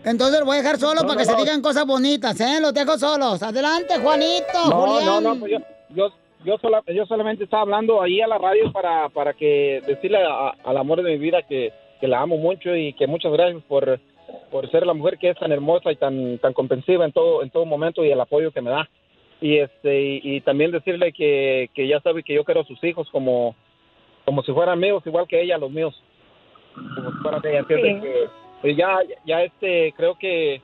Entonces lo voy a dejar solo No, para no, que se digan cosas bonitas, ¿eh? Los dejo solos. Adelante, Juanito, No, Julián. no, no, pues yo, yo, yo, sola- yo solamente estaba hablando ahí a la radio para, para que decirle a- al amor de mi vida que, que la amo mucho y que muchas gracias por, por ser la mujer que es tan hermosa y tan, tan comprensiva en todo, en todo momento y el apoyo que me da. Y este y, y también decirle que, que ya sabe que yo quiero a sus hijos como, como si fueran míos, igual que ella, los míos. Como si fueran ella, Sí. que pues ya, ya este, creo que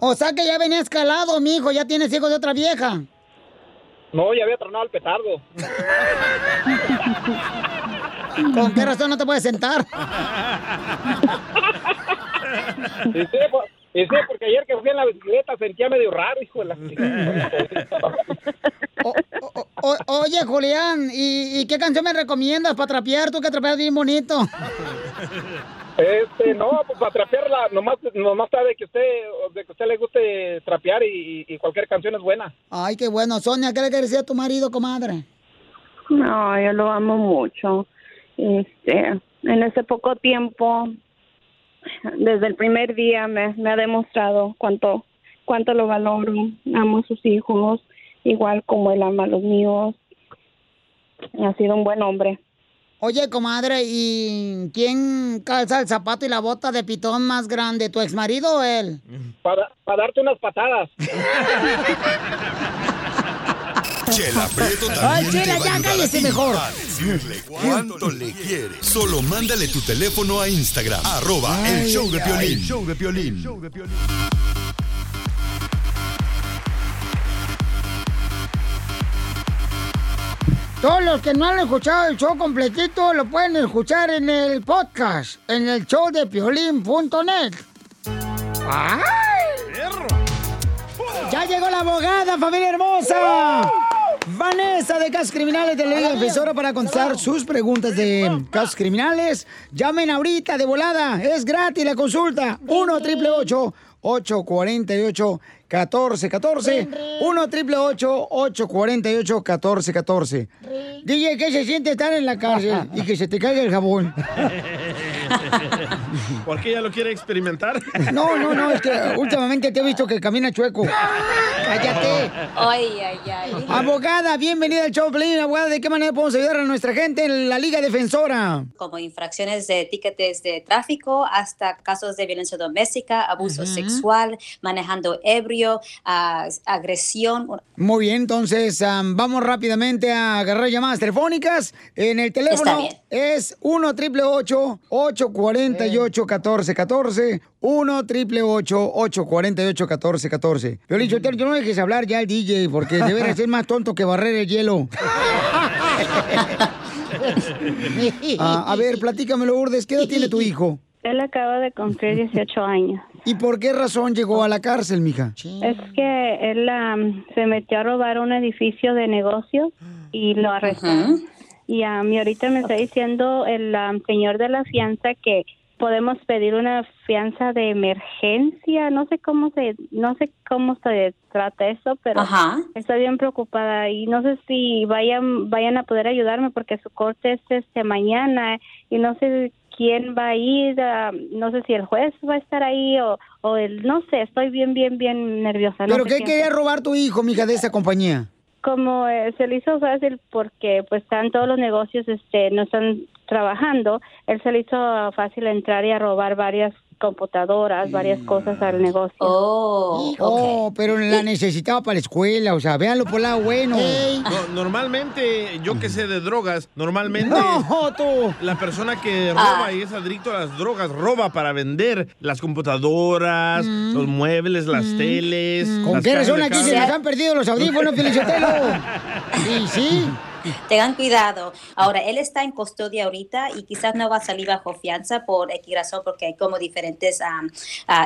O sea que ya venía escalado, mijo, ya tienes hijos de otra vieja. no, ya había tronado el petardo. ¿Con qué razón no te puedes sentar? Y sí, por- y sí, porque ayer que fui en la bicicleta sentía medio raro, hijo de la... O- oye, Julián, ¿y, y qué canción me recomiendas para trapear? Tú que trapeas bien bonito. Este, no, pues para trapearla, nomás, nomás sabe que usted, de que usted le guste trapear y, y cualquier canción es buena. Ay, qué bueno. Sonia, ¿qué le quieres decir a tu marido, comadre? No, yo lo amo mucho. Este, en ese poco tiempo, desde el primer día me, me ha demostrado cuánto, cuánto lo valoro. Amo a sus hijos, igual como él ama a los míos. Ha sido un buen hombre. Oye, comadre, ¿y quién calza el zapato y la bota de pitón más grande, tu exmarido o él? Para, para darte unas patadas. Chela Prieto también Ay, te Chela, va ya a cállese mejor. a decirle cuánto le quieres. Solo mándale tu teléfono a Instagram, arroba el Ay, show de Piolín. ay. show de Piolín. Todos los que no han escuchado el show completito lo pueden escuchar en el podcast, en el show de piolín.net. ¡Ay! ¡Ya llegó la abogada, familia hermosa! Vanessa de Casos Criminales de la Defensora para contestar sus preguntas de casos criminales. Llamen ahorita de volada, es gratis la consulta. 1 888 848 1414 1 888 848 1414 DJ, ¿qué se siente estar en la cárcel y que se te caiga el jabón? ¿Por qué ella lo quiere experimentar? No, no, no, es que últimamente te he visto que camina chueco. Cállate. Ay, ay, ay. Abogada, bienvenida al show, Pelín. Abogada, ¿de qué manera podemos ayudar a nuestra gente en la Liga Defensora? Como infracciones de etiquetes de tráfico hasta casos de violencia doméstica, abuso sexual, manejando ebrio, agresión. Muy bien, entonces am, vamos rápidamente a agarrar llamadas telefónicas. En el teléfono Está bien. es 1 888 848 1414 1 888 848 1414 Yo le digo, yo no dejes hablar ya al DJ porque debería ser más tonto que barrer el hielo. Ah, a ver, platícamelo, Urdes. ¿Qué edad tiene tu hijo? Él acaba de cumplir 18 años. ¿Y por qué razón llegó a la cárcel, mija? Es que él se metió a robar un edificio de negocios y lo arrestaron. Y a mí ahorita me está diciendo el am, señor de la fianza que podemos pedir una fianza de emergencia, no sé cómo se no sé cómo se trata eso, pero Ajá. estoy bien preocupada y no sé si vayan vayan a poder ayudarme porque su corte es este mañana y no sé quién va a ir, ah, no sé si el juez va a estar ahí o, o el no sé, estoy bien bien bien nerviosa. no ¿Pero sé qué quería robar tu hijo, mija, de esa compañía? Como eh, se le hizo fácil porque pues están todos los negocios este no están trabajando él se le hizo fácil entrar y a robar varias computadoras varias cosas al negocio oh Oh, pero la necesitaba para la escuela, o sea, véanlo por el lado bueno. No, normalmente, yo que sé de drogas, normalmente No, tú. la persona que Ah. roba y es adicto a las drogas, roba para vender las computadoras, Mm. los muebles, las teles. ¿Con las qué razón aquí se nos han perdido los audífonos, Felicitelo? Sí, sí. Tengan cuidado. Ahora, él está en custodia ahorita y quizás no va a salir bajo fianza por X razón, porque hay como diferentes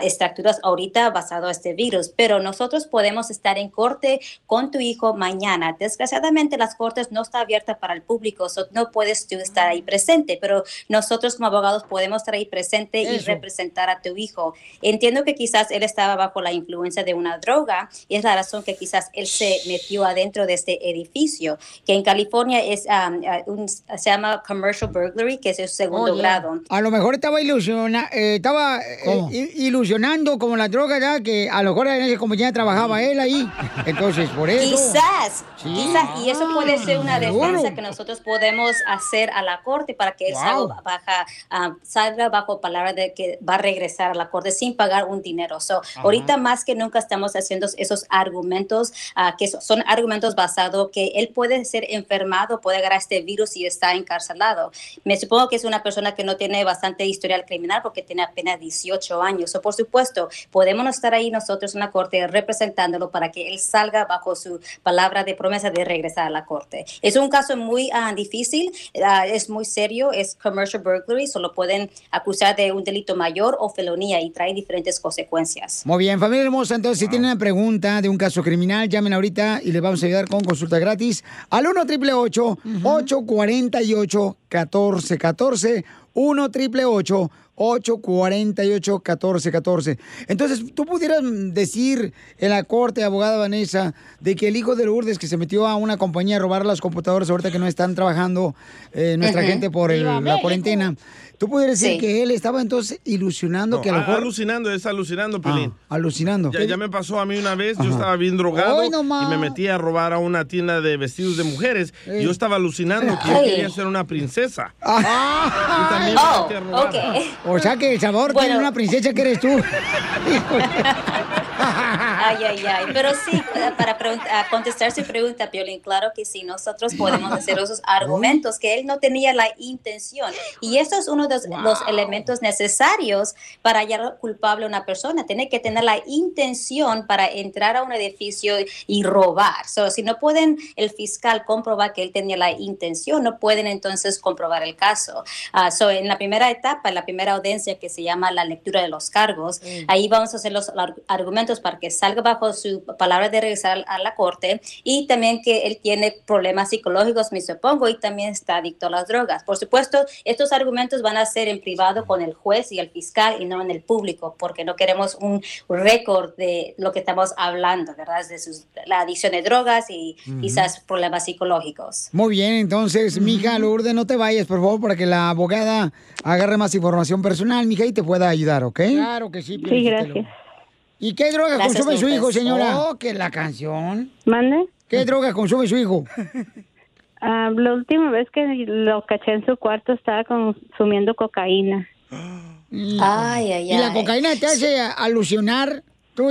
estructuras ahorita basado a este virus. Pero nosotros podemos estar en corte con tu hijo mañana. Desgraciadamente, las cortes no están abiertas para el público, so no puedes tú estar ahí presente, pero nosotros como abogados podemos estar ahí presente y representar a tu hijo. Entiendo que quizás él estaba bajo la influencia de una droga y es la razón que quizás él se metió adentro de este edificio, que en California es, um, uh, un- se llama commercial burglary, que es el segundo Oye, grado. A lo mejor estaba ilusiona, eh, estaba eh, ilusionando como la droga ya que a lo mejor en esa compañía trabajaba él ahí. Entonces, por eso. Quizás, Sí. quizás, y eso puede ser una defensa que nosotros podemos hacer a la corte para que él Wow. salga, baja, ah, salga bajo palabra de que va a regresar a la corte sin pagar un dinero. So, ahorita más que nunca estamos haciendo esos argumentos, ah, que so- son argumentos basados que él puede ser enfermado, puede agarrar este virus y está encarcelado. Me supongo que es una persona que no tiene bastante historial criminal porque tiene apenas 18 años. So, por supuesto, podemos estar ahí nosotros en la corte representándolo para que él salga bajo su palabra de promesa de regresar a la corte. Es un caso muy ah, difícil, ah, es muy serio, es commercial burglary, solo pueden acusar de un delito mayor o felonía y trae diferentes consecuencias. Muy bien, familia hermosa. Entonces, si tienen una pregunta de un caso criminal, llamen ahorita y les vamos a ayudar con consulta gratis al 1 888 848 1414 1 888 848 1414 Entonces, tú pudieras decir en la corte, abogada Vanessa, de que el hijo de Lourdes que se metió a una compañía a robar las computadoras ahorita que no están trabajando eh, nuestra Ujú. gente por el- ¡Viva la cuarentena. Tú pudieras decir Sí. que él estaba entonces ilusionando No, que a lo a- mejor... alucinando, es alucinando, Pelín. Ah, alucinando. Ya, ya me pasó a mí una vez, yo Ajá. estaba bien drogado ¡Ay, no más! y me metí a robar a una tienda de vestidos de mujeres Ey. y yo estaba alucinando que yo quería ser una princesa. Ah. Y también me metí a robar. O sea que El Salvador tiene una princesa que eres tú. Ay, ay, ay. Pero sí, para contestar su pregunta, Piolín, claro que sí, nosotros podemos hacer esos argumentos que él no tenía la intención. Y eso es uno de los, los elementos necesarios para hallar culpable a una persona. Tiene que tener la intención para entrar a un edificio y robar. So, si no pueden el fiscal comprobar que él tenía la intención, no pueden entonces comprobar el caso. Ah, so, en la primera etapa, en la primera audiencia que se llama la lectura de los cargos, ahí vamos a hacer los ar- argumentos para que salga bajo su palabra de regresar a la corte y también que él tiene problemas psicológicos, me supongo, y también está adicto a las drogas. Por supuesto, estos argumentos van a ser en privado con el juez y el fiscal y no en el público, porque no queremos un récord de lo que estamos hablando, ¿verdad? De sus, la adicción de drogas y Ujú. quizás problemas psicológicos. Muy bien, entonces, mija Lourdes, no te vayas, por favor, para que la abogada agarre más información personal, mija, y te pueda ayudar, ¿ok? Claro que sí. Sí, gracias. ¿Y qué droga Gracias, consume su hijo, señora? Oh, que la canción. ¿Mande? ¿Qué droga consume su hijo? Ah, la última vez que lo caché en su cuarto estaba consumiendo cocaína. Ay, ay, ¿Y la ay. cocaína te hace alusionar? ¿Tú?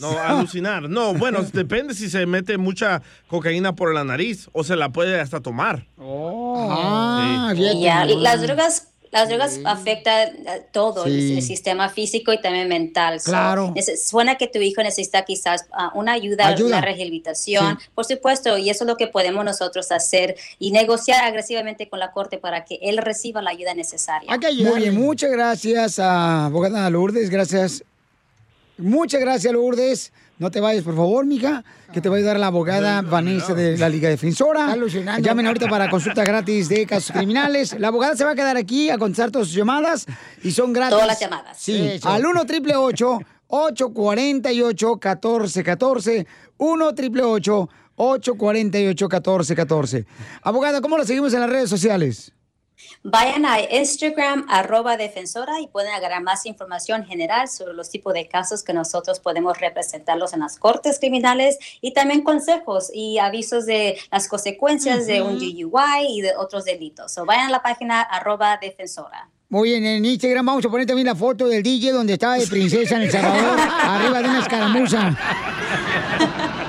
No, alucinar. No, bueno, depende si se mete mucha cocaína por la nariz o se la puede hasta tomar. Ah, Sí. fíjate Ya, las drogas, las drogas afectan eh, todo, el- Sí. el, sistema físico y también mental. So, Claro. nece- suena que tu hijo necesita quizás ah, una ayuda, Ayuda. una rehabilitación, Sí. por supuesto, y eso es lo que podemos nosotros hacer y negociar agresivamente con la corte para que él reciba la ayuda necesaria. Muy bien, muchas gracias a abogada Lourdes, gracias. Muchas gracias, Lourdes, No te vayas, por favor, mija, que te va a ayudar la abogada Vanessa de la Liga Defensora. Alucinando. Llamen ahorita para consulta gratis de casos criminales. La abogada se va a quedar aquí a contestar todas sus llamadas y son gratis. Todas las llamadas. Sí, al 1 triple 848 1414 1 triple 848 1414 Abogada, ¿cómo la seguimos en las redes sociales? Vayan a Instagram, arroba defensora, y pueden agarrar más información general sobre los tipos de casos que nosotros podemos representarlos en las cortes criminales y también consejos y avisos de las consecuencias de un DUI y de otros delitos. So vayan a la página arroba defensora. Muy bien, en Instagram vamos a poner también la foto del DJ donde estaba de princesa en El Salvador, arriba de una escaramuza.